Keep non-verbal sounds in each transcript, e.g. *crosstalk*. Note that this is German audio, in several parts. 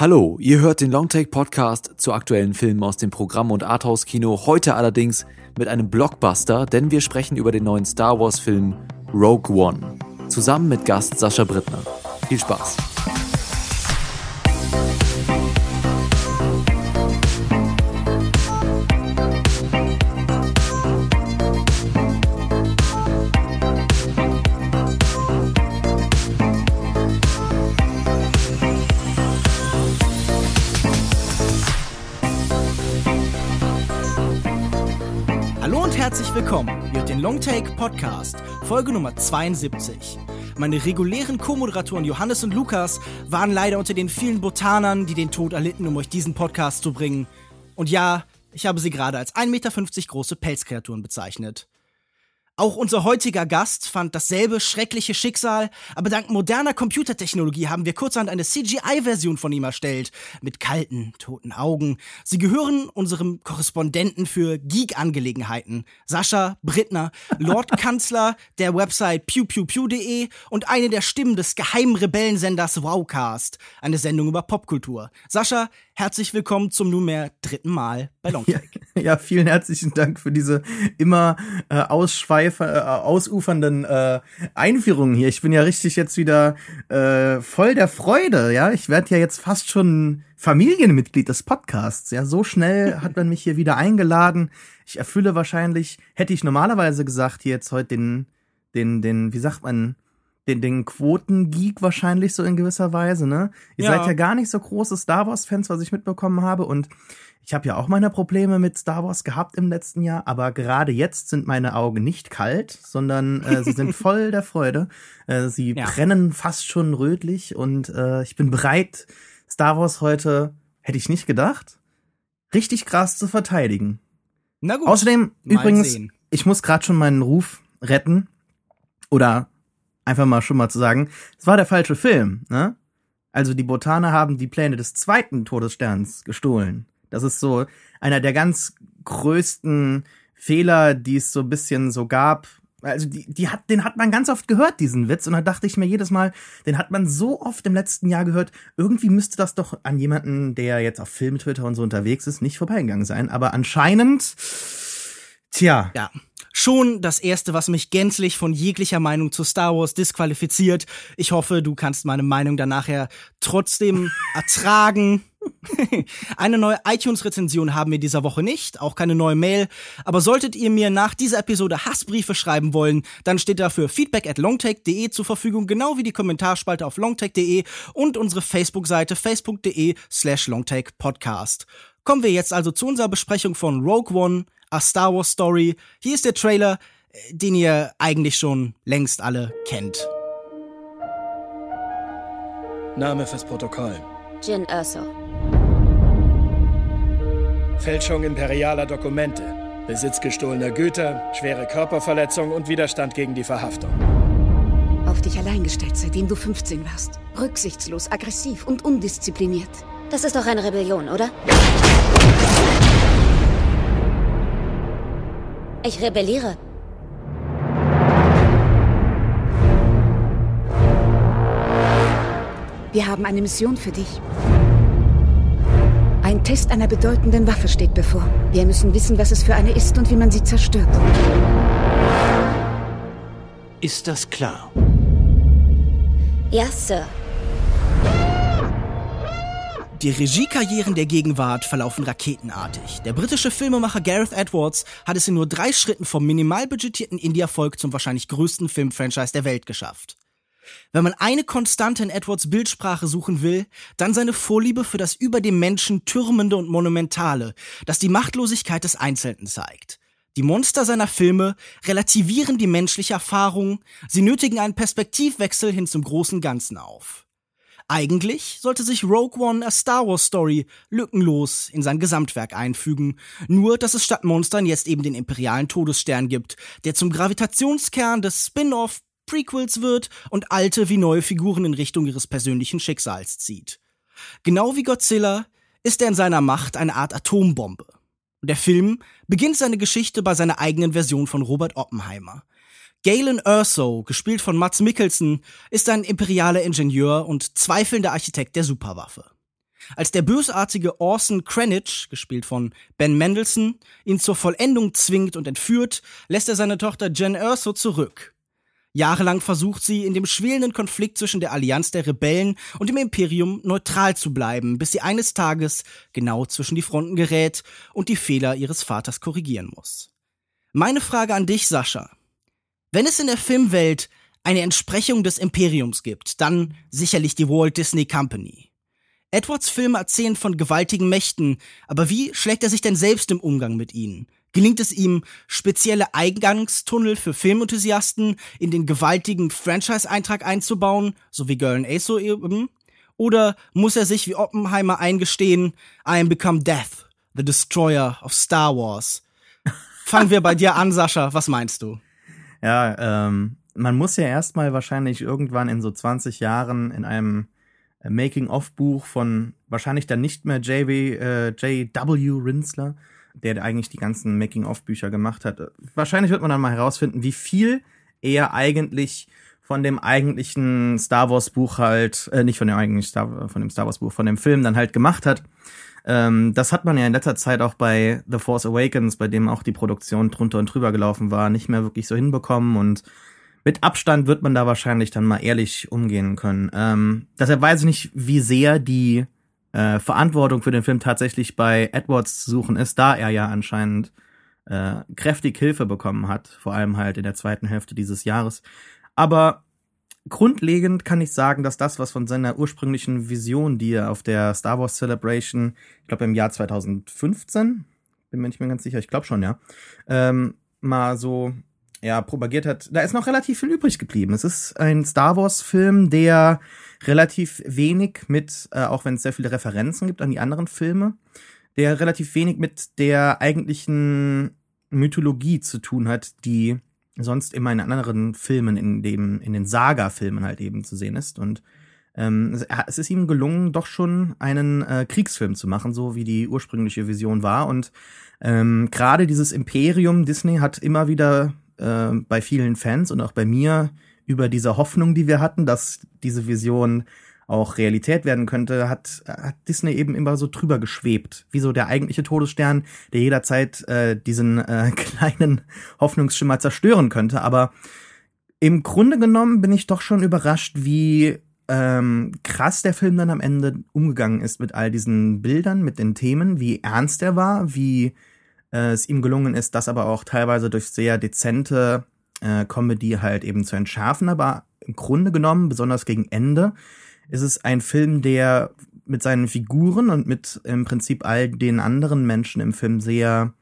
Hallo, ihr hört den Longtake Podcast zu aktuellen Filmen aus dem Programm und Arthouse Kino. Heute allerdings mit einem Blockbuster, denn wir sprechen über den neuen Star Wars Film Rogue One. Zusammen mit Gast Sascha Brittner. Viel Spaß. Den Longtake Podcast, Folge Nummer 72. Meine regulären Co-Moderatoren Johannes und Lukas waren leider unter den vielen Botanern, die den Tod erlitten, um euch diesen Podcast zu bringen. Und ja, ich habe sie gerade als 1,50 Meter große Pelzkreaturen bezeichnet. Auch unser heutiger Gast fand dasselbe schreckliche Schicksal, aber dank moderner Computertechnologie haben wir kurzerhand eine CGI-Version von ihm erstellt, mit kalten, toten Augen. Sie gehören unserem Korrespondenten für Geek-Angelegenheiten, Sascha Brittner, Lordkanzler *laughs* der Website pewpewpew.de und eine der Stimmen des geheimen Rebellensenders Wowcast, eine Sendung über Popkultur. Sascha, herzlich willkommen zum nunmehr dritten Mal bei Longtake. Ja, *laughs* ja, vielen herzlichen Dank für diese immer äh, äh, ausufernden äh, Einführungen hier. Ich bin ja richtig jetzt wieder äh, voll der Freude, ja. Ich werde ja jetzt fast schon Familienmitglied des Podcasts. Ja, so schnell *laughs* hat man mich hier wieder eingeladen. Ich erfülle wahrscheinlich, hätte ich normalerweise gesagt, hier jetzt heute den, den, den, wie sagt man, den, den Quotengeek wahrscheinlich so in gewisser Weise, ne? Ihr Ja. seid ja gar nicht so große Star Wars-Fans, was ich mitbekommen habe. Und ich habe ja auch meine Probleme mit Star Wars gehabt im letzten Jahr, aber gerade jetzt sind meine Augen nicht kalt, sondern äh, sie sind *laughs* voll der Freude. Äh, sie Ja. brennen fast schon rötlich und äh, ich bin bereit, Star Wars heute, hätte ich nicht gedacht, richtig krass zu verteidigen. Na gut. Außerdem, mal übrigens, sehen. ich muss gerade schon meinen Ruf retten. Oder einfach mal schon mal zu sagen, es war der falsche Film, ne? Also die Botaner haben die Pläne des zweiten Todessterns gestohlen. Das ist so einer der ganz größten Fehler, die es so ein bisschen so gab. Also die, die hat, den hat man ganz oft gehört, diesen Witz. Und da dachte ich mir jedes Mal, den hat man so oft im letzten Jahr gehört. Irgendwie müsste das doch an jemanden, der jetzt auf Film, Twitter und so unterwegs ist, nicht vorbeigegangen sein. Aber anscheinend, tja, Ja. Schon das erste, was mich gänzlich von jeglicher Meinung zu Star Wars disqualifiziert. Ich hoffe, du kannst meine Meinung dann nachher trotzdem *laughs* ertragen. *laughs* Eine neue iTunes-Rezension haben wir dieser Woche nicht, auch keine neue Mail. Aber solltet ihr mir nach dieser Episode Hassbriefe schreiben wollen, dann steht dafür feedback at longtake.de zur Verfügung, genau wie die Kommentarspalte auf longtake.de und unsere Facebook-Seite facebook.de slash longtakepodcast. Kommen wir jetzt also zu unserer Besprechung von Rogue One, A Star Wars Story. Hier ist der Trailer, den ihr eigentlich schon längst alle kennt. Name fürs Protokoll. Jin Erso. Fälschung imperialer Dokumente. Besitz gestohlener Güter, schwere Körperverletzung und Widerstand gegen die Verhaftung. Auf dich allein gestellt, seitdem du 15 warst. Rücksichtslos, aggressiv und undiszipliniert. Das ist doch eine Rebellion, oder? Ich rebelliere. Wir haben eine Mission für dich. Ein Test einer bedeutenden Waffe steht bevor. Wir müssen wissen, was es für eine ist und wie man sie zerstört. Ist das klar? Ja, Sir. Die Regiekarrieren der Gegenwart verlaufen raketenartig. Der britische Filmemacher Gareth Edwards hat es in nur drei Schritten vom minimal budgetierten Indie-Erfolg zum wahrscheinlich größten Filmfranchise der Welt geschafft. Wenn man eine Konstante in Edwards Bildsprache suchen will, dann seine Vorliebe für das über dem Menschen Türmende und Monumentale, das die Machtlosigkeit des Einzelnen zeigt. Die Monster seiner Filme relativieren die menschliche Erfahrung, sie nötigen einen Perspektivwechsel hin zum großen Ganzen auf. Eigentlich sollte sich Rogue One A Star Wars Story lückenlos in sein Gesamtwerk einfügen, nur dass es statt Monstern jetzt eben den imperialen Todesstern gibt, der zum Gravitationskern des Spin-off Prequels wird und alte wie neue Figuren in Richtung ihres persönlichen Schicksals zieht. Genau wie Godzilla ist er in seiner Macht eine Art Atombombe. Der Film beginnt seine Geschichte bei seiner eigenen Version von Robert Oppenheimer. Galen Erso, gespielt von Mats Mikkelsen, ist ein imperialer Ingenieur und zweifelnder Architekt der Superwaffe. Als der bösartige Orson Krennic, gespielt von Ben Mendelssohn, ihn zur Vollendung zwingt und entführt, lässt er seine Tochter Jen Erso zurück. Jahrelang versucht sie, in dem schwelenden Konflikt zwischen der Allianz der Rebellen und dem Imperium neutral zu bleiben, bis sie eines Tages genau zwischen die Fronten gerät und die Fehler ihres Vaters korrigieren muss. Meine Frage an dich, Sascha. Wenn es in der Filmwelt eine Entsprechung des Imperiums gibt, dann sicherlich die Walt Disney Company. Edwards Filme erzählen von gewaltigen Mächten, aber wie schlägt er sich denn selbst im Umgang mit ihnen? Gelingt es ihm, spezielle Eingangstunnel für Filmenthusiasten in den gewaltigen Franchise-Eintrag einzubauen, so wie Girl Ace eben? Oder muss er sich wie Oppenheimer eingestehen, I am become death, the destroyer of Star Wars? Fangen wir bei dir an, Sascha. Was meinst du? Ja, ähm, man muss ja erstmal wahrscheinlich irgendwann in so 20 Jahren in einem äh, Making-of-Buch von wahrscheinlich dann nicht mehr J.W. Äh, J.W. Rinsler, der eigentlich die ganzen Making-of-Bücher gemacht hat. Wahrscheinlich wird man dann mal herausfinden, wie viel er eigentlich von dem eigentlichen Star Wars Buch halt, äh, nicht von dem eigentlichen Star, von dem Star Wars Buch, von dem Film dann halt gemacht hat. Ähm, das hat man ja in letzter Zeit auch bei The Force Awakens, bei dem auch die Produktion drunter und drüber gelaufen war, nicht mehr wirklich so hinbekommen und mit Abstand wird man da wahrscheinlich dann mal ehrlich umgehen können. Ähm, deshalb weiß ich nicht, wie sehr die äh, Verantwortung für den Film tatsächlich bei Edwards zu suchen ist, da er ja anscheinend äh, kräftig Hilfe bekommen hat, vor allem halt in der zweiten Hälfte dieses Jahres. Aber grundlegend kann ich sagen, dass das, was von seiner ursprünglichen Vision, die er auf der Star Wars Celebration, ich glaube im Jahr 2015, bin mir nicht mehr ganz sicher, ich glaube schon, ja, ähm, mal so ja, propagiert hat, da ist noch relativ viel übrig geblieben. Es ist ein Star Wars-Film, der relativ wenig mit, äh, auch wenn es sehr viele Referenzen gibt an die anderen Filme, der relativ wenig mit der eigentlichen Mythologie zu tun hat, die sonst immer in anderen Filmen, in dem, in den Saga-Filmen halt eben zu sehen ist. Und ähm, es ist ihm gelungen, doch schon einen äh, Kriegsfilm zu machen, so wie die ursprüngliche Vision war. Und ähm, gerade dieses Imperium Disney hat immer wieder äh, bei vielen Fans und auch bei mir über diese Hoffnung, die wir hatten, dass diese Vision auch Realität werden könnte, hat, hat Disney eben immer so drüber geschwebt, wie so der eigentliche Todesstern, der jederzeit äh, diesen äh, *laughs* kleinen Hoffnungsschimmer zerstören könnte. Aber im Grunde genommen bin ich doch schon überrascht, wie ähm, krass der Film dann am Ende umgegangen ist mit all diesen Bildern, mit den Themen, wie ernst er war, wie äh, es ihm gelungen ist, das aber auch teilweise durch sehr dezente äh, Comedy halt eben zu entschärfen. Aber im Grunde genommen, besonders gegen Ende, ist es ein Film, der mit seinen Figuren und mit im Prinzip all den anderen Menschen im Film sehr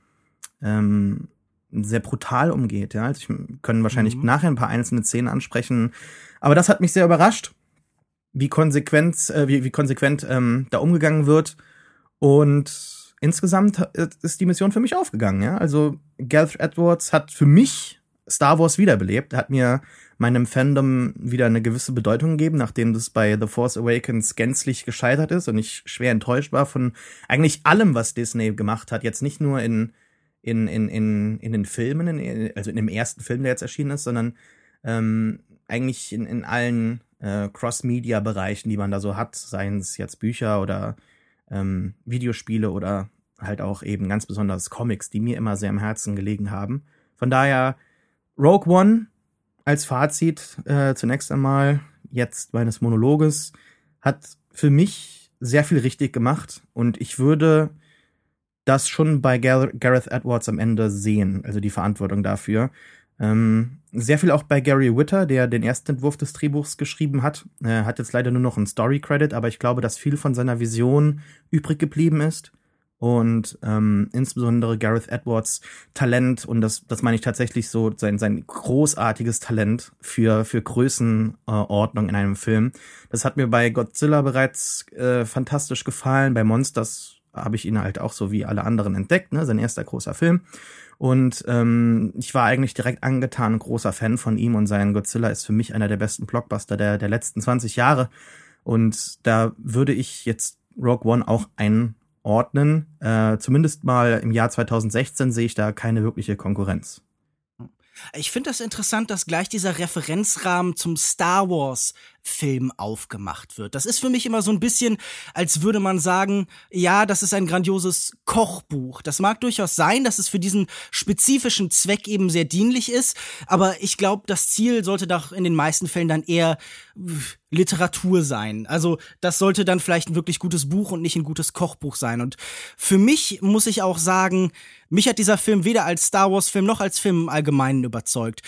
ähm, sehr brutal umgeht. Ja, also ich können wahrscheinlich mhm. nachher ein paar einzelne Szenen ansprechen, aber das hat mich sehr überrascht, wie konsequent, äh, wie, wie konsequent ähm, da umgegangen wird und insgesamt ist die Mission für mich aufgegangen. Ja? Also Gareth Edwards hat für mich Star Wars wiederbelebt. Er hat mir meinem Fandom wieder eine gewisse Bedeutung gegeben, nachdem das bei The Force Awakens gänzlich gescheitert ist und ich schwer enttäuscht war von eigentlich allem, was Disney gemacht hat. Jetzt nicht nur in, in, in, in, in den Filmen, in, also in dem ersten Film, der jetzt erschienen ist, sondern ähm, eigentlich in, in allen äh, Cross-Media-Bereichen, die man da so hat, seien es jetzt Bücher oder ähm, Videospiele oder halt auch eben ganz besonders Comics, die mir immer sehr am Herzen gelegen haben. Von daher Rogue One als Fazit äh, zunächst einmal jetzt meines Monologes hat für mich sehr viel richtig gemacht und ich würde das schon bei Gareth Edwards am Ende sehen, also die Verantwortung dafür. Ähm, sehr viel auch bei Gary Witter, der den ersten Entwurf des Drehbuchs geschrieben hat. Er hat jetzt leider nur noch einen Story-Credit, aber ich glaube, dass viel von seiner Vision übrig geblieben ist. Und ähm, insbesondere Gareth Edwards Talent, und das, das meine ich tatsächlich so, sein, sein großartiges Talent für, für Größenordnung in einem Film. Das hat mir bei Godzilla bereits äh, fantastisch gefallen. Bei Monsters habe ich ihn halt auch so wie alle anderen entdeckt, ne? Sein erster großer Film. Und ähm, ich war eigentlich direkt angetan, großer Fan von ihm und sein Godzilla ist für mich einer der besten Blockbuster der, der letzten 20 Jahre. Und da würde ich jetzt Rogue One auch einordnen. Äh, zumindest mal im Jahr 2016 sehe ich da keine wirkliche Konkurrenz. Ich finde das interessant, dass gleich dieser Referenzrahmen zum Star Wars Film aufgemacht wird. Das ist für mich immer so ein bisschen, als würde man sagen, ja, das ist ein grandioses Kochbuch. Das mag durchaus sein, dass es für diesen spezifischen Zweck eben sehr dienlich ist, aber ich glaube, das Ziel sollte doch in den meisten Fällen dann eher Literatur sein. Also das sollte dann vielleicht ein wirklich gutes Buch und nicht ein gutes Kochbuch sein. Und für mich muss ich auch sagen, mich hat dieser Film weder als Star Wars Film noch als Film im Allgemeinen überzeugt.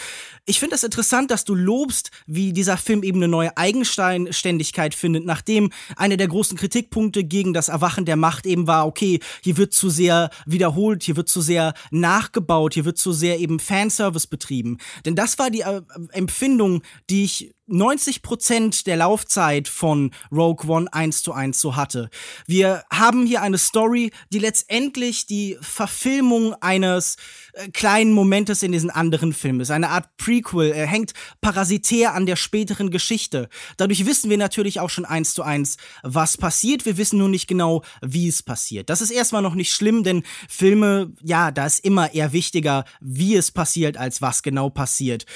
Ich finde es das interessant, dass du lobst, wie dieser Film eben eine neue Eigenständigkeit findet, nachdem einer der großen Kritikpunkte gegen das Erwachen der Macht eben war, okay, hier wird zu sehr wiederholt, hier wird zu sehr nachgebaut, hier wird zu sehr eben Fanservice betrieben. Denn das war die äh, Empfindung, die ich 90 Prozent der Laufzeit von Rogue One eins zu eins so hatte. Wir haben hier eine Story, die letztendlich die Verfilmung eines äh, kleinen Momentes in diesen anderen Film ist. Eine Art Prequel. Er hängt parasitär an der späteren Geschichte. Dadurch wissen wir natürlich auch schon eins zu eins, was passiert. Wir wissen nur nicht genau, wie es passiert. Das ist erstmal noch nicht schlimm, denn Filme, ja, da ist immer eher wichtiger, wie es passiert, als was genau passiert.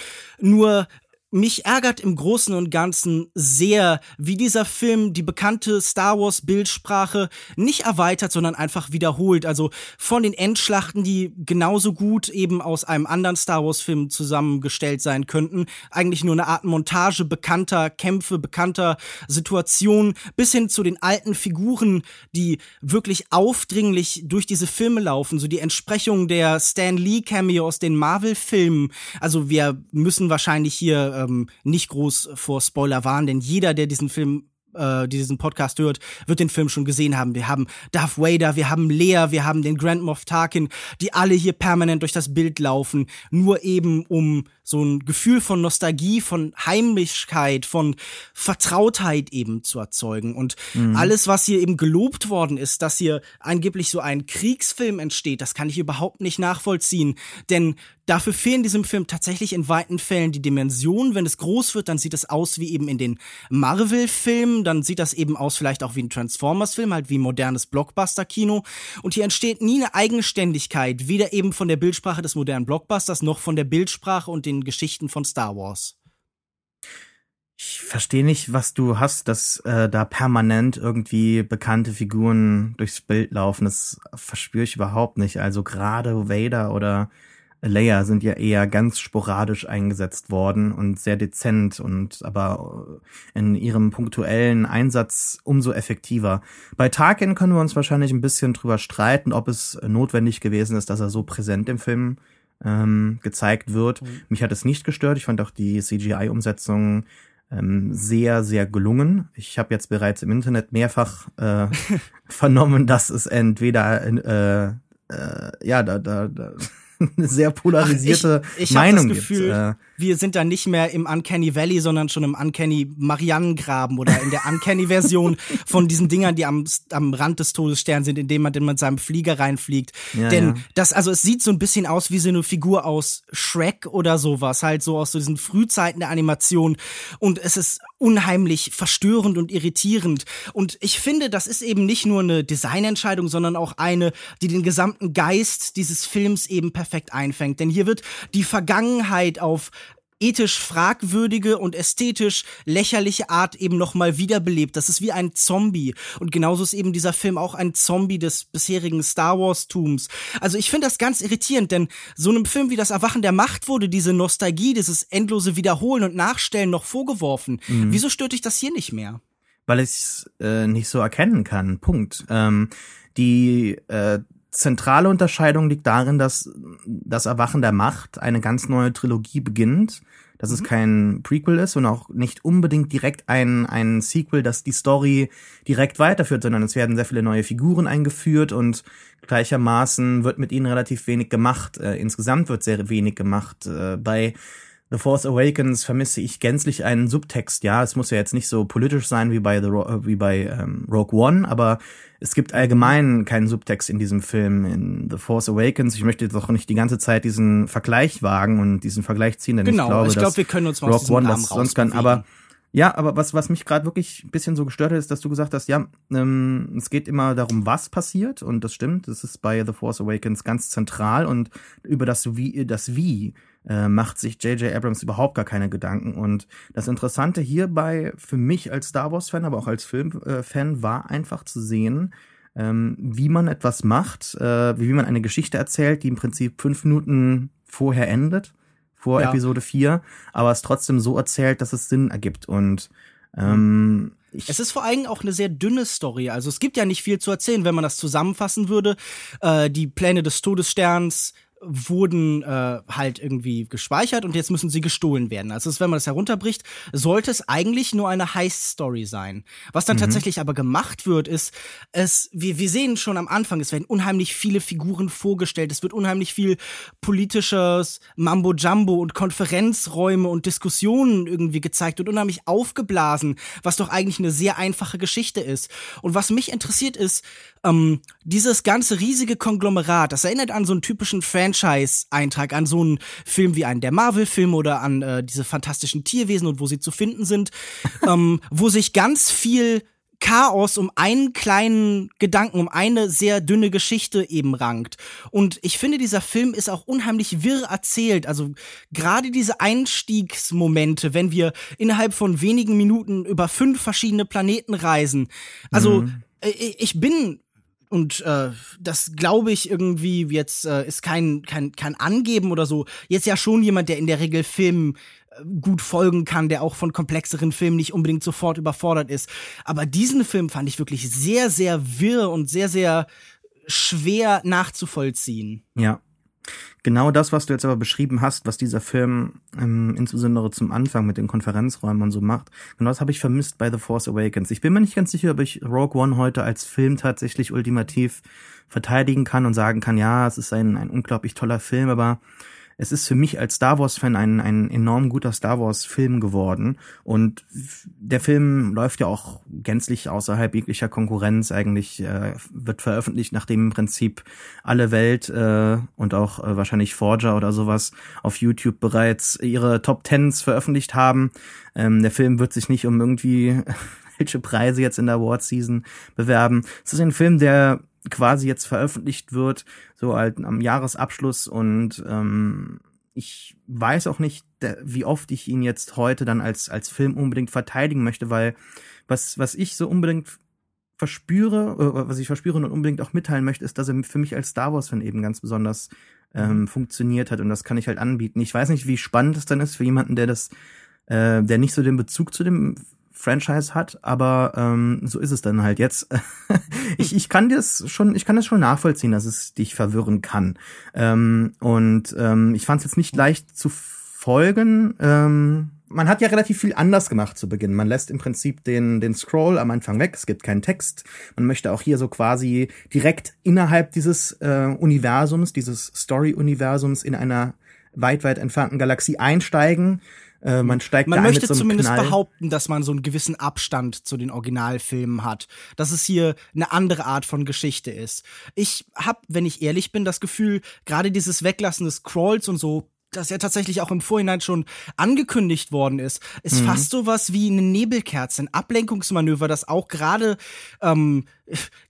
Nur mich ärgert im Großen und Ganzen sehr, wie dieser Film die bekannte Star Wars Bildsprache nicht erweitert, sondern einfach wiederholt. Also von den Endschlachten, die genauso gut eben aus einem anderen Star Wars Film zusammengestellt sein könnten, eigentlich nur eine Art Montage bekannter Kämpfe, bekannter Situationen, bis hin zu den alten Figuren, die wirklich aufdringlich durch diese Filme laufen, so die Entsprechung der Stan Lee Cameo aus den Marvel Filmen. Also wir müssen wahrscheinlich hier ähm, nicht groß vor Spoiler warnen, denn jeder, der diesen Film äh, diesen Podcast hört, wird den Film schon gesehen haben. Wir haben Darth Vader, wir haben Lea, wir haben den Grand Moff Tarkin, die alle hier permanent durch das Bild laufen, nur eben um so ein Gefühl von Nostalgie, von Heimlichkeit, von Vertrautheit eben zu erzeugen. Und mhm. alles, was hier eben gelobt worden ist, dass hier angeblich so ein Kriegsfilm entsteht, das kann ich überhaupt nicht nachvollziehen. Denn dafür fehlen diesem Film tatsächlich in weiten Fällen die Dimensionen. Wenn es groß wird, dann sieht es aus wie eben in den Marvel-Filmen, dann sieht das eben aus vielleicht auch wie ein Transformers-Film, halt wie modernes Blockbuster-Kino. Und hier entsteht nie eine Eigenständigkeit, weder eben von der Bildsprache des modernen Blockbusters noch von der Bildsprache und den Geschichten von Star Wars. Ich verstehe nicht, was du hast, dass äh, da permanent irgendwie bekannte Figuren durchs Bild laufen. Das verspüre ich überhaupt nicht. Also gerade Vader oder Leia sind ja eher ganz sporadisch eingesetzt worden und sehr dezent und aber in ihrem punktuellen Einsatz umso effektiver. Bei Tarkin können wir uns wahrscheinlich ein bisschen drüber streiten, ob es notwendig gewesen ist, dass er so präsent im Film ähm, gezeigt wird. Mhm. Mich hat es nicht gestört. Ich fand auch die CGI-Umsetzung ähm, sehr, sehr gelungen. Ich habe jetzt bereits im Internet mehrfach äh, *laughs* vernommen, dass es entweder äh, äh, ja, da, da, da *laughs* eine sehr polarisierte Ach, ich, ich Meinung Gefühl, gibt. Äh, wir sind da nicht mehr im Uncanny Valley, sondern schon im Uncanny Marianengraben oder in der Uncanny-Version *laughs* von diesen Dingern, die am, am Rand des Todessterns sind, indem man mit seinem Flieger reinfliegt. Ja, Denn ja. das, also es sieht so ein bisschen aus wie so eine Figur aus Shrek oder sowas, halt so aus so diesen Frühzeiten der Animation. Und es ist unheimlich verstörend und irritierend. Und ich finde, das ist eben nicht nur eine Designentscheidung, sondern auch eine, die den gesamten Geist dieses Films eben perfekt einfängt. Denn hier wird die Vergangenheit auf ethisch fragwürdige und ästhetisch lächerliche Art eben nochmal wiederbelebt. Das ist wie ein Zombie. Und genauso ist eben dieser Film auch ein Zombie des bisherigen Star Wars-Tums. Also ich finde das ganz irritierend, denn so einem Film wie Das Erwachen der Macht wurde diese Nostalgie, dieses endlose Wiederholen und Nachstellen noch vorgeworfen. Mhm. Wieso stört dich das hier nicht mehr? Weil ich es äh, nicht so erkennen kann. Punkt. Ähm, die äh, zentrale Unterscheidung liegt darin, dass das Erwachen der Macht eine ganz neue Trilogie beginnt, dass mhm. es kein Prequel ist und auch nicht unbedingt direkt ein, ein Sequel, das die Story direkt weiterführt, sondern es werden sehr viele neue Figuren eingeführt und gleichermaßen wird mit ihnen relativ wenig gemacht. Äh, insgesamt wird sehr wenig gemacht. Äh, bei The Force Awakens vermisse ich gänzlich einen Subtext. Ja, es muss ja jetzt nicht so politisch sein wie bei, The, wie bei ähm, Rogue One, aber es gibt allgemein keinen Subtext in diesem Film. In The Force Awakens, ich möchte jetzt auch nicht die ganze Zeit diesen Vergleich wagen und diesen Vergleich ziehen, denn genau, ich glaube, ich glaub, wir können uns mal Rogue One das sonst kann. Aber ja, aber was, was mich gerade wirklich ein bisschen so gestört hat, ist, dass du gesagt hast, ja, ähm, es geht immer darum, was passiert, und das stimmt, das ist bei The Force Awakens ganz zentral und über das Wie, das Wie äh, macht sich J.J. Abrams überhaupt gar keine Gedanken. Und das Interessante hierbei für mich als Star Wars-Fan, aber auch als Filmfan, äh, war einfach zu sehen, ähm, wie man etwas macht, äh, wie man eine Geschichte erzählt, die im Prinzip fünf Minuten vorher endet, vor ja. Episode 4, aber es trotzdem so erzählt, dass es Sinn ergibt. Und ähm, ich es ist vor allem auch eine sehr dünne Story. Also es gibt ja nicht viel zu erzählen, wenn man das zusammenfassen würde. Äh, die Pläne des Todessterns wurden äh, halt irgendwie gespeichert und jetzt müssen sie gestohlen werden. Also wenn man das herunterbricht, sollte es eigentlich nur eine Heist-Story sein. Was dann mhm. tatsächlich aber gemacht wird, ist, es, wir, wir sehen schon am Anfang, es werden unheimlich viele Figuren vorgestellt, es wird unheimlich viel politisches Mambo-Jumbo und Konferenzräume und Diskussionen irgendwie gezeigt und unheimlich aufgeblasen, was doch eigentlich eine sehr einfache Geschichte ist. Und was mich interessiert ist, ähm, dieses ganze riesige Konglomerat, das erinnert an so einen typischen Franchise-Eintrag, an so einen Film wie einen der Marvel-Filme oder an äh, diese fantastischen Tierwesen und wo sie zu finden sind, *laughs* ähm, wo sich ganz viel Chaos um einen kleinen Gedanken, um eine sehr dünne Geschichte eben rankt. Und ich finde, dieser Film ist auch unheimlich wirr erzählt. Also gerade diese Einstiegsmomente, wenn wir innerhalb von wenigen Minuten über fünf verschiedene Planeten reisen. Also mhm. ich bin und äh, das glaube ich irgendwie jetzt äh, ist kein, kein, kein Angeben oder so. Jetzt ja schon jemand, der in der Regel Filmen äh, gut folgen kann, der auch von komplexeren Filmen nicht unbedingt sofort überfordert ist. Aber diesen Film fand ich wirklich sehr, sehr wirr und sehr, sehr schwer nachzuvollziehen. Ja, Genau das, was du jetzt aber beschrieben hast, was dieser Film ähm, insbesondere zum Anfang mit den Konferenzräumen und so macht, genau das habe ich vermisst bei The Force Awakens. Ich bin mir nicht ganz sicher, ob ich Rogue One heute als Film tatsächlich ultimativ verteidigen kann und sagen kann, ja, es ist ein, ein unglaublich toller Film, aber es ist für mich als Star Wars-Fan ein, ein enorm guter Star Wars-Film geworden. Und der Film läuft ja auch gänzlich außerhalb jeglicher Konkurrenz. Eigentlich äh, wird veröffentlicht, nachdem im Prinzip alle Welt äh, und auch äh, wahrscheinlich Forger oder sowas auf YouTube bereits ihre Top Tens veröffentlicht haben. Ähm, der Film wird sich nicht um irgendwie *laughs* welche Preise jetzt in der Award Season bewerben. Es ist ein Film, der quasi jetzt veröffentlicht wird, so halt am Jahresabschluss. Und ähm, ich weiß auch nicht, wie oft ich ihn jetzt heute dann als als Film unbedingt verteidigen möchte, weil was was ich so unbedingt verspüre, äh, was ich verspüre und unbedingt auch mitteilen möchte, ist, dass er für mich als Star Wars Fan eben ganz besonders ähm, funktioniert hat. Und das kann ich halt anbieten. Ich weiß nicht, wie spannend es dann ist für jemanden, der das, äh, der nicht so den Bezug zu dem Franchise hat, aber ähm, so ist es dann halt jetzt. *laughs* ich, ich kann das schon, ich kann das schon nachvollziehen, dass es dich verwirren kann. Ähm, und ähm, ich fand es jetzt nicht leicht zu folgen. Ähm, man hat ja relativ viel anders gemacht zu Beginn. Man lässt im Prinzip den, den Scroll am Anfang weg. Es gibt keinen Text. Man möchte auch hier so quasi direkt innerhalb dieses äh, Universums, dieses Story-Universums in einer weit, weit entfernten Galaxie einsteigen. Äh, man steigt man möchte so zumindest Knall. behaupten, dass man so einen gewissen Abstand zu den Originalfilmen hat, dass es hier eine andere Art von Geschichte ist. Ich habe, wenn ich ehrlich bin, das Gefühl, gerade dieses Weglassen des Crawls und so das ja tatsächlich auch im Vorhinein schon angekündigt worden ist, ist mhm. fast sowas wie eine Nebelkerze, ein Ablenkungsmanöver, das auch gerade ähm,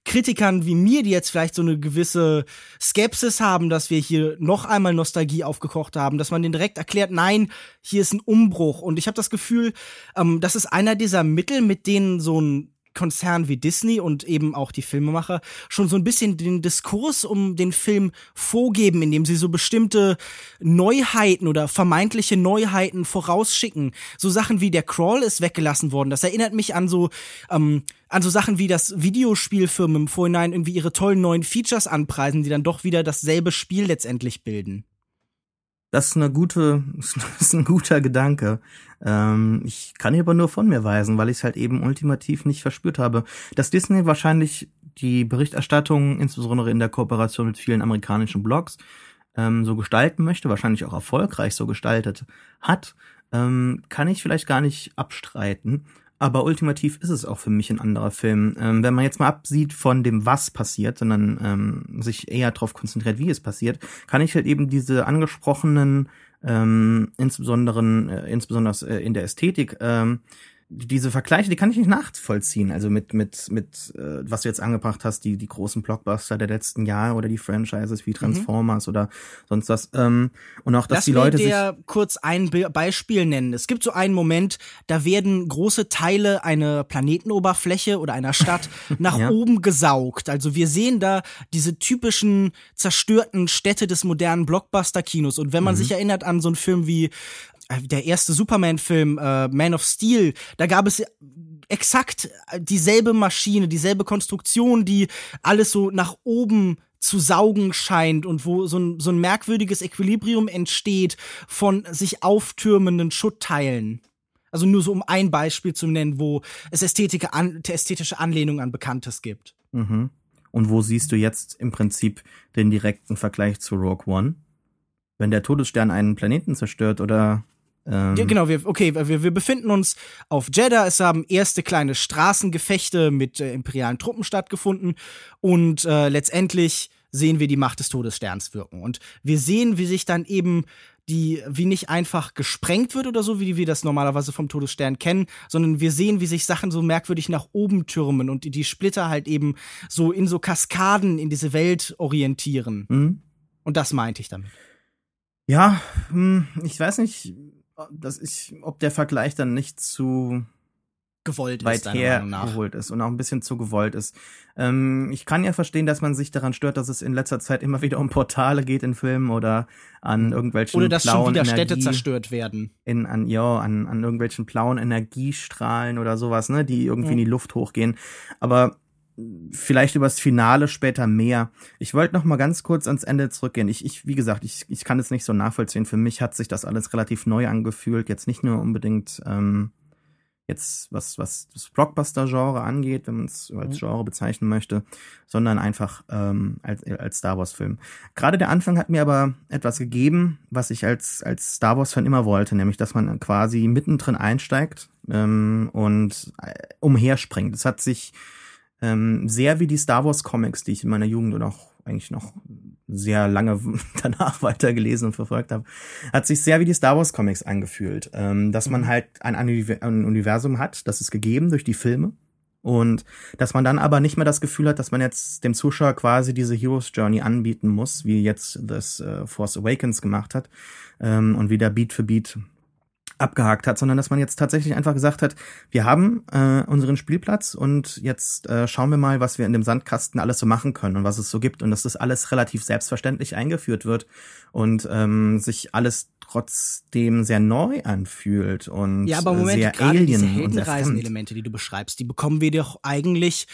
Kritikern wie mir, die jetzt vielleicht so eine gewisse Skepsis haben, dass wir hier noch einmal Nostalgie aufgekocht haben, dass man denen direkt erklärt, nein, hier ist ein Umbruch. Und ich habe das Gefühl, ähm, das ist einer dieser Mittel, mit denen so ein Konzern wie Disney und eben auch die Filmemacher schon so ein bisschen den Diskurs um den Film vorgeben, indem sie so bestimmte Neuheiten oder vermeintliche Neuheiten vorausschicken. So Sachen wie der Crawl ist weggelassen worden. Das erinnert mich an so ähm, an so Sachen wie das Videospielfirmen im Vorhinein irgendwie ihre tollen neuen Features anpreisen, die dann doch wieder dasselbe Spiel letztendlich bilden. Das ist eine gute, *laughs* ist ein guter Gedanke. Ähm, ich kann hier aber nur von mir weisen, weil ich es halt eben ultimativ nicht verspürt habe. Dass Disney wahrscheinlich die Berichterstattung, insbesondere in der Kooperation mit vielen amerikanischen Blogs, ähm, so gestalten möchte, wahrscheinlich auch erfolgreich so gestaltet hat, ähm, kann ich vielleicht gar nicht abstreiten. Aber ultimativ ist es auch für mich ein anderer Film. Ähm, wenn man jetzt mal absieht von dem, was passiert, sondern ähm, sich eher darauf konzentriert, wie es passiert, kann ich halt eben diese angesprochenen, ähm, insbesondere, äh, insbesondere äh, in der Ästhetik, ähm, diese Vergleiche, die kann ich nicht nachvollziehen. Also mit, mit, mit, äh, was du jetzt angebracht hast, die, die großen Blockbuster der letzten Jahre oder die Franchises wie Transformers mhm. oder sonst was. Ähm, und auch, dass Lass die Leute mir dir kurz ein Be Beispiel nennen. Es gibt so einen Moment, da werden große Teile einer Planetenoberfläche oder einer Stadt *laughs* nach ja. oben gesaugt. Also wir sehen da diese typischen zerstörten Städte des modernen Blockbuster-Kinos. Und wenn man mhm. sich erinnert an so einen Film wie der erste Superman-Film, äh, Man of Steel, da gab es exakt dieselbe Maschine, dieselbe Konstruktion, die alles so nach oben zu saugen scheint und wo so ein, so ein merkwürdiges Equilibrium entsteht von sich auftürmenden Schuttteilen. Also nur so um ein Beispiel zu nennen, wo es ästhetische, an, ästhetische Anlehnung an Bekanntes gibt. Mhm. Und wo siehst du jetzt im Prinzip den direkten Vergleich zu Rogue One? Wenn der Todesstern einen Planeten zerstört oder ähm ja, genau, wir, okay, wir, wir befinden uns auf Jeddah. Es haben erste kleine Straßengefechte mit äh, imperialen Truppen stattgefunden und äh, letztendlich sehen wir die Macht des Todessterns wirken. Und wir sehen, wie sich dann eben die, wie nicht einfach gesprengt wird oder so, wie wir das normalerweise vom Todesstern kennen, sondern wir sehen, wie sich Sachen so merkwürdig nach oben türmen und die, Splitter halt eben so in so Kaskaden in diese Welt orientieren. Mhm. Und das meinte ich damit. Ja, hm, ich weiß nicht, dass ich, ob der Vergleich dann nicht zu gewollt weit ist, hergeholt ist und auch ein bisschen zu gewollt ist. Ähm, ich kann ja verstehen, dass man sich daran stört, dass es in letzter Zeit immer wieder um Portale geht in Filmen oder an mhm. irgendwelchen oder dass schon wieder Energie Städte zerstört werden. In an ja an an irgendwelchen blauen Energiestrahlen oder sowas, ne, die irgendwie mhm. in die Luft hochgehen. Aber vielleicht übers Finale später mehr. Ich wollte noch mal ganz kurz ans Ende zurückgehen. Ich, ich wie gesagt, ich, ich kann es nicht so nachvollziehen. Für mich hat sich das alles relativ neu angefühlt. Jetzt nicht nur unbedingt ähm, jetzt was was das Blockbuster-Genre angeht, wenn man es als mhm. Genre bezeichnen möchte, sondern einfach ähm, als, als Star Wars-Film. Gerade der Anfang hat mir aber etwas gegeben, was ich als als Star Wars-Fan immer wollte, nämlich dass man quasi mittendrin einsteigt ähm, und äh, umherspringt. Es hat sich ähm, sehr wie die Star Wars Comics, die ich in meiner Jugend und auch eigentlich noch sehr lange *laughs* danach weitergelesen und verfolgt habe, hat sich sehr wie die Star Wars Comics angefühlt, ähm, dass man mhm. halt ein, ein Universum hat, das ist gegeben durch die Filme und dass man dann aber nicht mehr das Gefühl hat, dass man jetzt dem Zuschauer quasi diese Heroes Journey anbieten muss, wie jetzt das äh, Force Awakens gemacht hat ähm, und wieder Beat für Beat abgehakt hat, sondern dass man jetzt tatsächlich einfach gesagt hat, wir haben äh, unseren Spielplatz und jetzt äh, schauen wir mal, was wir in dem Sandkasten alles so machen können und was es so gibt und dass das alles relativ selbstverständlich eingeführt wird und ähm, sich alles trotzdem sehr neu anfühlt und ja, aber Moment, sehr gerade Alien diese Heldenreisen-Elemente, die du beschreibst, die bekommen wir doch eigentlich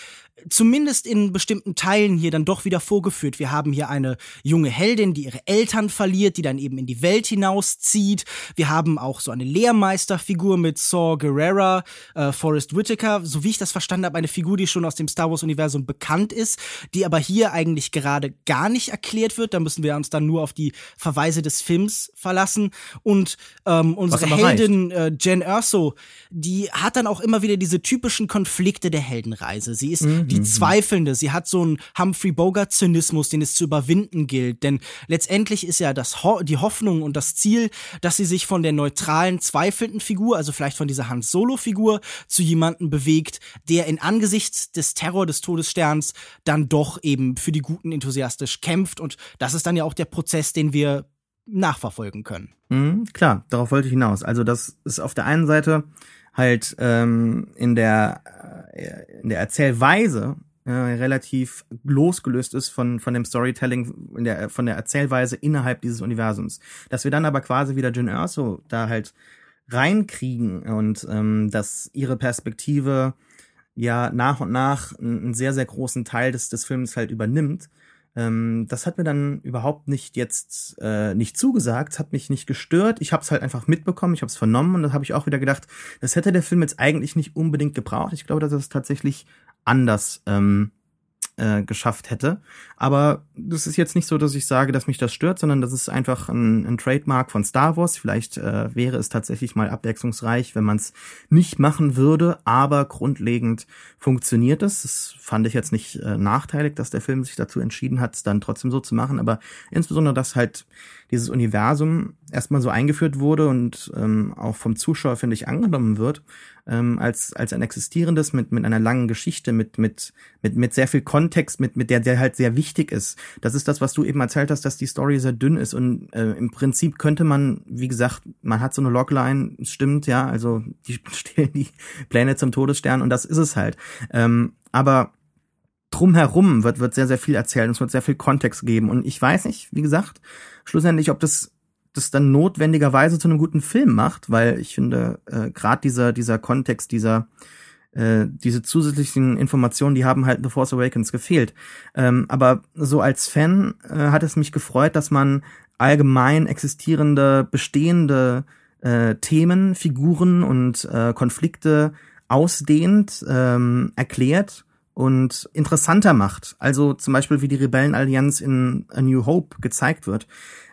zumindest in bestimmten Teilen hier dann doch wieder vorgeführt. Wir haben hier eine junge Heldin, die ihre Eltern verliert, die dann eben in die Welt hinauszieht. Wir haben auch so eine Lehrmeisterfigur mit Saw Gerrera, äh, Forrest Whitaker, so wie ich das verstanden habe, eine Figur, die schon aus dem Star Wars Universum bekannt ist, die aber hier eigentlich gerade gar nicht erklärt wird. Da müssen wir uns dann nur auf die Verweise des Films verlassen. Und ähm, unsere Heldin äh, Jen Erso, die hat dann auch immer wieder diese typischen Konflikte der Heldenreise. Sie ist mhm die mhm. Zweifelnde. Sie hat so einen Humphrey Bogart-Zynismus, den es zu überwinden gilt. Denn letztendlich ist ja das Ho die Hoffnung und das Ziel, dass sie sich von der neutralen, zweifelnden Figur, also vielleicht von dieser Hans Solo-Figur, zu jemandem bewegt, der in Angesichts des Terror des Todessterns dann doch eben für die Guten enthusiastisch kämpft. Und das ist dann ja auch der Prozess, den wir nachverfolgen können. Mhm, klar, darauf wollte ich hinaus. Also das ist auf der einen Seite halt ähm, in der äh, in der Erzählweise äh, relativ losgelöst ist von von dem Storytelling in der von der Erzählweise innerhalb dieses Universums. Dass wir dann aber quasi wieder Jyn Erso da halt reinkriegen und ähm, dass ihre Perspektive ja nach und nach einen sehr sehr großen Teil des des Films halt übernimmt ähm, das hat mir dann überhaupt nicht jetzt äh, nicht zugesagt, hat mich nicht gestört. Ich habe es halt einfach mitbekommen, ich habe es vernommen und da habe ich auch wieder gedacht, das hätte der Film jetzt eigentlich nicht unbedingt gebraucht. Ich glaube, dass es tatsächlich anders ähm, äh, geschafft hätte. Aber das ist jetzt nicht so, dass ich sage, dass mich das stört, sondern das ist einfach ein, ein Trademark von Star Wars. Vielleicht äh, wäre es tatsächlich mal abwechslungsreich, wenn man es nicht machen würde, aber grundlegend funktioniert es. Das fand ich jetzt nicht äh, nachteilig, dass der Film sich dazu entschieden hat, es dann trotzdem so zu machen, aber insbesondere, dass halt dieses Universum erstmal so eingeführt wurde und ähm, auch vom Zuschauer, finde ich, angenommen wird, ähm, als, als ein existierendes mit, mit einer langen Geschichte, mit, mit, mit, mit sehr viel Kontext, mit, mit der, der halt sehr wichtig ist. Das ist das, was du eben erzählt hast, dass die Story sehr dünn ist und äh, im Prinzip könnte man, wie gesagt, man hat so eine Logline, stimmt, ja, also die *laughs* stehlen die Pläne zum Todesstern und das ist es halt. Ähm, aber drumherum wird, wird sehr, sehr viel erzählt und es wird sehr viel Kontext geben. Und ich weiß nicht, wie gesagt, schlussendlich, ob das das dann notwendigerweise zu einem guten Film macht, weil ich finde, äh, gerade dieser, dieser Kontext, dieser, äh, diese zusätzlichen Informationen, die haben halt The Force Awakens gefehlt. Ähm, aber so als Fan äh, hat es mich gefreut, dass man allgemein existierende, bestehende äh, Themen, Figuren und äh, Konflikte ausdehnt, ähm, erklärt und interessanter macht. Also zum Beispiel wie die Rebellenallianz in A New Hope gezeigt wird.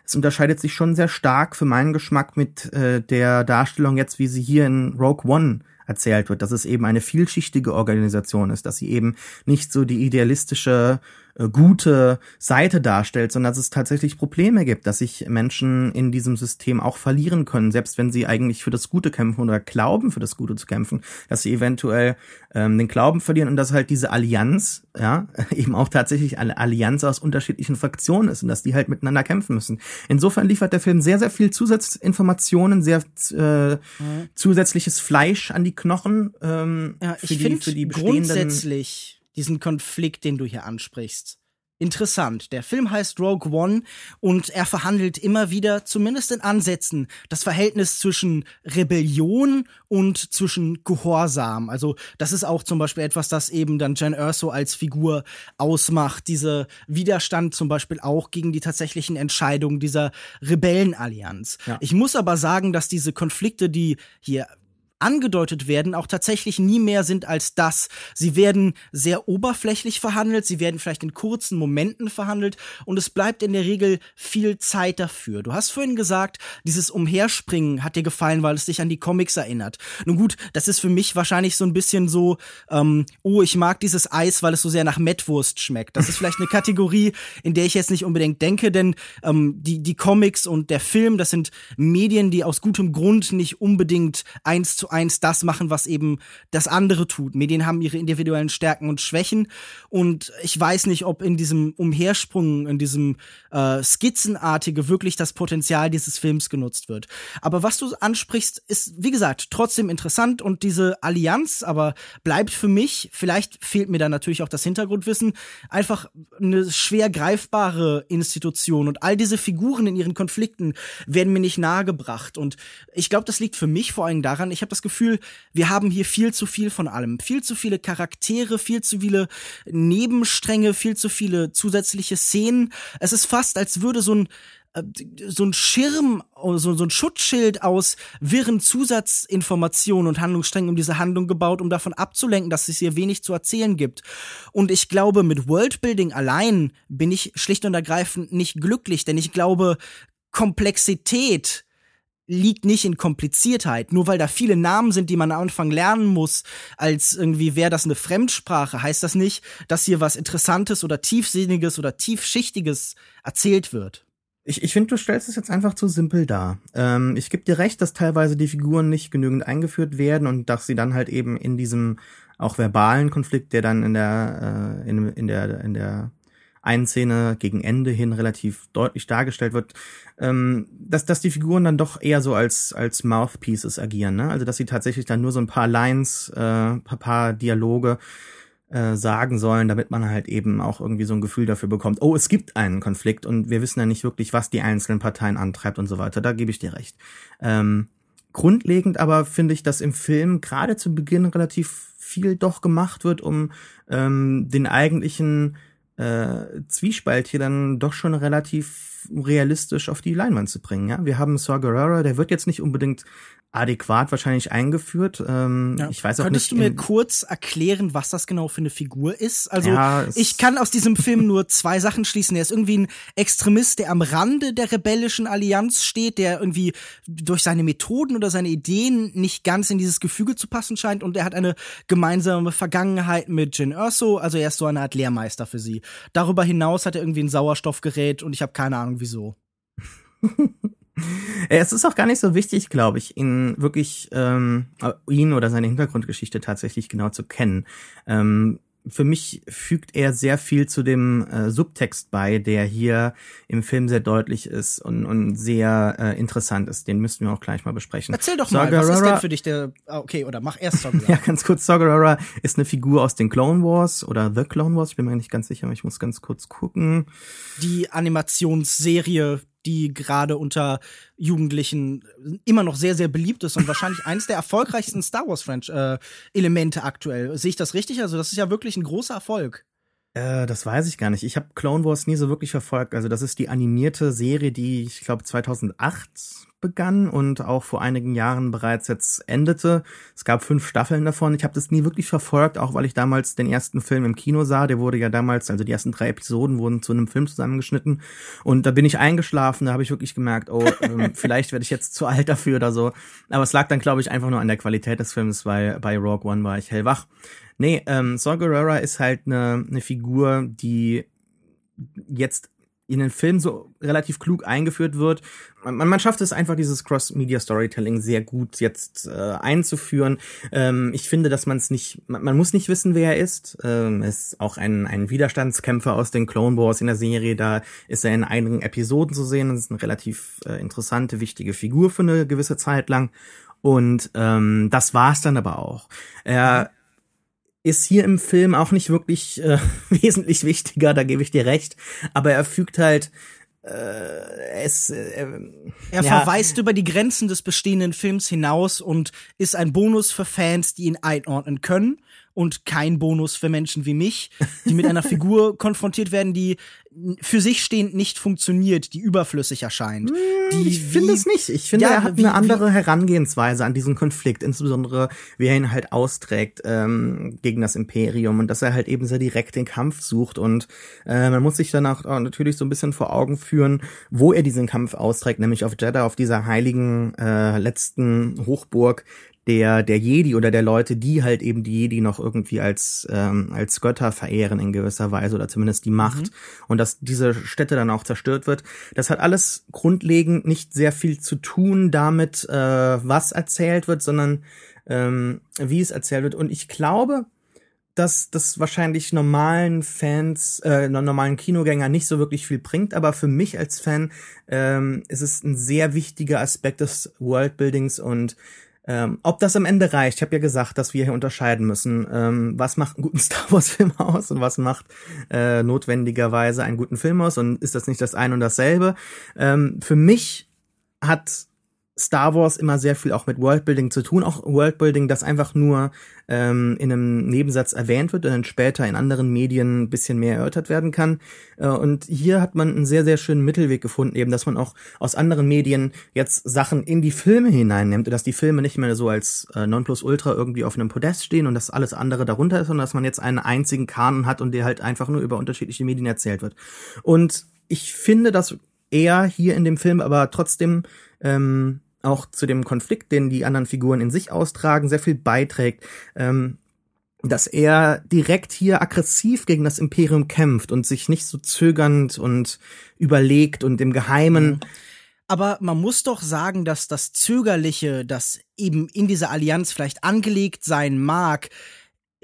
Es unterscheidet sich schon sehr stark für meinen Geschmack mit äh, der Darstellung jetzt, wie sie hier in Rogue One erzählt wird, dass es eben eine vielschichtige Organisation ist, dass sie eben nicht so die idealistische äh, gute Seite darstellt, sondern dass es tatsächlich Probleme gibt, dass sich Menschen in diesem System auch verlieren können, selbst wenn sie eigentlich für das Gute kämpfen oder glauben, für das Gute zu kämpfen, dass sie eventuell ähm, den Glauben verlieren und dass halt diese Allianz, ja, *laughs* eben auch tatsächlich eine Allianz aus unterschiedlichen Fraktionen ist und dass die halt miteinander kämpfen müssen. Insofern liefert der Film sehr, sehr viel Zusatzinformationen, sehr äh, mhm. zusätzliches Fleisch an die Knochen ähm, ja, für, die, für die bestehenden grundsätzlich diesen Konflikt, den du hier ansprichst. Interessant. Der Film heißt Rogue One und er verhandelt immer wieder, zumindest in Ansätzen, das Verhältnis zwischen Rebellion und zwischen Gehorsam. Also das ist auch zum Beispiel etwas, das eben dann Jan Erso als Figur ausmacht. Diese Widerstand zum Beispiel auch gegen die tatsächlichen Entscheidungen dieser Rebellenallianz. Ja. Ich muss aber sagen, dass diese Konflikte, die hier angedeutet werden, auch tatsächlich nie mehr sind als das. Sie werden sehr oberflächlich verhandelt, sie werden vielleicht in kurzen Momenten verhandelt und es bleibt in der Regel viel Zeit dafür. Du hast vorhin gesagt, dieses Umherspringen hat dir gefallen, weil es dich an die Comics erinnert. Nun gut, das ist für mich wahrscheinlich so ein bisschen so, ähm, oh, ich mag dieses Eis, weil es so sehr nach Mettwurst schmeckt. Das ist vielleicht eine Kategorie, in der ich jetzt nicht unbedingt denke, denn ähm, die, die Comics und der Film, das sind Medien, die aus gutem Grund nicht unbedingt eins zu zu eins das machen, was eben das andere tut. Medien haben ihre individuellen Stärken und Schwächen und ich weiß nicht, ob in diesem Umhersprung, in diesem äh, Skizzenartige wirklich das Potenzial dieses Films genutzt wird. Aber was du ansprichst, ist, wie gesagt, trotzdem interessant und diese Allianz aber bleibt für mich, vielleicht fehlt mir da natürlich auch das Hintergrundwissen, einfach eine schwer greifbare Institution und all diese Figuren in ihren Konflikten werden mir nicht nahegebracht und ich glaube, das liegt für mich vor allem daran, ich habe das Gefühl, wir haben hier viel zu viel von allem. Viel zu viele Charaktere, viel zu viele Nebenstränge, viel zu viele zusätzliche Szenen. Es ist fast, als würde so ein äh, so ein Schirm, so, so ein Schutzschild aus wirren Zusatzinformationen und Handlungssträngen um diese Handlung gebaut, um davon abzulenken, dass es hier wenig zu erzählen gibt. Und ich glaube, mit Worldbuilding allein bin ich schlicht und ergreifend nicht glücklich, denn ich glaube, Komplexität liegt nicht in Kompliziertheit. Nur weil da viele Namen sind, die man am Anfang lernen muss, als irgendwie wäre das eine Fremdsprache, heißt das nicht, dass hier was Interessantes oder Tiefsinniges oder Tiefschichtiges erzählt wird. Ich, ich finde, du stellst es jetzt einfach zu simpel dar. Ähm, ich gebe dir recht, dass teilweise die Figuren nicht genügend eingeführt werden und dass sie dann halt eben in diesem auch verbalen Konflikt, der dann in der äh, in, in der in der einen Szene gegen Ende hin relativ deutlich dargestellt wird, ähm, dass, dass die Figuren dann doch eher so als, als Mouthpieces agieren, ne? Also dass sie tatsächlich dann nur so ein paar Lines, äh, paar, paar Dialoge äh, sagen sollen, damit man halt eben auch irgendwie so ein Gefühl dafür bekommt, oh, es gibt einen Konflikt und wir wissen ja nicht wirklich, was die einzelnen Parteien antreibt und so weiter. Da gebe ich dir recht. Ähm, grundlegend aber finde ich, dass im Film gerade zu Beginn relativ viel doch gemacht wird, um ähm, den eigentlichen äh, Zwiespalt hier dann doch schon relativ realistisch auf die Leinwand zu bringen. Ja, wir haben Saw Gerrera, der wird jetzt nicht unbedingt adäquat wahrscheinlich eingeführt. Ähm, ja. Ich weiß auch Könntest nicht, du mir kurz erklären, was das genau für eine Figur ist? Also ja, ich kann aus diesem Film nur zwei Sachen schließen. Er ist irgendwie ein Extremist, der am Rande der rebellischen Allianz steht, der irgendwie durch seine Methoden oder seine Ideen nicht ganz in dieses Gefüge zu passen scheint und er hat eine gemeinsame Vergangenheit mit Jin Erso, also er ist so eine Art Lehrmeister für sie. Darüber hinaus hat er irgendwie ein Sauerstoffgerät und ich habe keine Ahnung wieso. *laughs* *laughs* Es ist auch gar nicht so wichtig, glaube ich, ihn wirklich ähm, ihn oder seine Hintergrundgeschichte tatsächlich genau zu kennen. Ähm, für mich fügt er sehr viel zu dem äh, Subtext bei, der hier im Film sehr deutlich ist und, und sehr äh, interessant ist. Den müssten wir auch gleich mal besprechen. Erzähl doch mal, was ist denn für dich der, ah, okay, oder mach erst Saw *laughs* ja, ganz kurz, Saw ist eine Figur aus den Clone Wars oder The Clone Wars, ich bin mir nicht ganz sicher, aber ich muss ganz kurz gucken. Die Animationsserie, die gerade unter Jugendlichen immer noch sehr, sehr beliebt ist und wahrscheinlich eines der erfolgreichsten Star Wars äh, aktuell. Sehe ich das richtig? Also, das ist ja wirklich ein großer Erfolg. Äh, das weiß ich gar nicht. Ich habe Clone Wars nie so wirklich verfolgt. Also das ist die animierte Serie, die ich glaube 2008 begann und auch vor einigen Jahren bereits jetzt endete. Es gab fünf Staffeln davon. Ich habe das nie wirklich verfolgt, auch weil ich damals den ersten Film im Kino sah. Der wurde ja damals, also die ersten drei Episoden wurden zu einem Film zusammengeschnitten. Und da bin ich eingeschlafen. Da habe ich wirklich gemerkt, oh, *laughs* ähm, vielleicht werde ich jetzt zu alt dafür oder so. Aber es lag dann, glaube ich, einfach nur an der Qualität des Films, weil bei Rogue One war ich hellwach. Nee, ähm, Saw Gerrera ist halt eine, eine Figur, die jetzt in den Film so relativ klug eingeführt wird. Man, man schafft es einfach, dieses Cross-Media-Storytelling sehr gut jetzt äh, einzuführen. Ähm, ich finde, dass man es nicht, man, man, muss nicht wissen, wer er ist. Ähm, er ist auch ein, ein Widerstandskämpfer aus den Clone Wars in der Serie. Da ist er in einigen Episoden zu sehen. Das ist eine relativ äh, interessante, wichtige Figur für eine gewisse Zeit lang. Und ähm, das war's dann aber auch. Er ist hier im Film auch nicht wirklich äh, *laughs* wesentlich wichtiger, da gebe ich dir recht. Aber er fügt halt äh, es, äh, er ja. verweist über die Grenzen des bestehenden Films hinaus und ist ein Bonus für Fans, die ihn einordnen können und kein Bonus für Menschen wie mich, die mit einer Figur *laughs* konfrontiert werden, die für sich stehend nicht funktioniert, die überflüssig erscheint. Hm, die ich finde es nicht. Ich finde, ja, er hat wie, eine andere Herangehensweise an diesen Konflikt, insbesondere wie er ihn halt austrägt ähm, gegen das Imperium und dass er halt eben sehr direkt den Kampf sucht und äh, man muss sich danach auch natürlich so ein bisschen vor Augen führen, wo er diesen Kampf austrägt, nämlich auf Jeddah, auf dieser heiligen äh, letzten Hochburg, der der Jedi oder der Leute, die halt eben die Jedi noch irgendwie als ähm, als Götter verehren in gewisser Weise oder zumindest die Macht mhm. und dass diese Stätte dann auch zerstört wird. Das hat alles grundlegend nicht sehr viel zu tun damit, äh, was erzählt wird, sondern ähm, wie es erzählt wird. Und ich glaube, dass das wahrscheinlich normalen Fans, äh, normalen Kinogänger nicht so wirklich viel bringt, aber für mich als Fan ähm, ist es ein sehr wichtiger Aspekt des Worldbuildings und ähm, ob das am Ende reicht, ich habe ja gesagt, dass wir hier unterscheiden müssen, ähm, was macht einen guten *laughs* Star Wars-Film aus und was macht äh, notwendigerweise einen guten Film aus? Und ist das nicht das eine und dasselbe? Ähm, für mich hat Star Wars immer sehr viel auch mit Worldbuilding zu tun, auch Worldbuilding, das einfach nur ähm, in einem Nebensatz erwähnt wird und dann später in anderen Medien ein bisschen mehr erörtert werden kann. Äh, und hier hat man einen sehr, sehr schönen Mittelweg gefunden, eben, dass man auch aus anderen Medien jetzt Sachen in die Filme hineinnimmt und dass die Filme nicht mehr so als äh, Nonplusultra irgendwie auf einem Podest stehen und dass alles andere darunter ist, sondern dass man jetzt einen einzigen Kanon hat und der halt einfach nur über unterschiedliche Medien erzählt wird. Und ich finde, dass er hier in dem Film aber trotzdem ähm, auch zu dem Konflikt, den die anderen Figuren in sich austragen, sehr viel beiträgt. Ähm, dass er direkt hier aggressiv gegen das Imperium kämpft und sich nicht so zögernd und überlegt und im Geheimen. Aber man muss doch sagen, dass das Zögerliche, das eben in dieser Allianz vielleicht angelegt sein mag,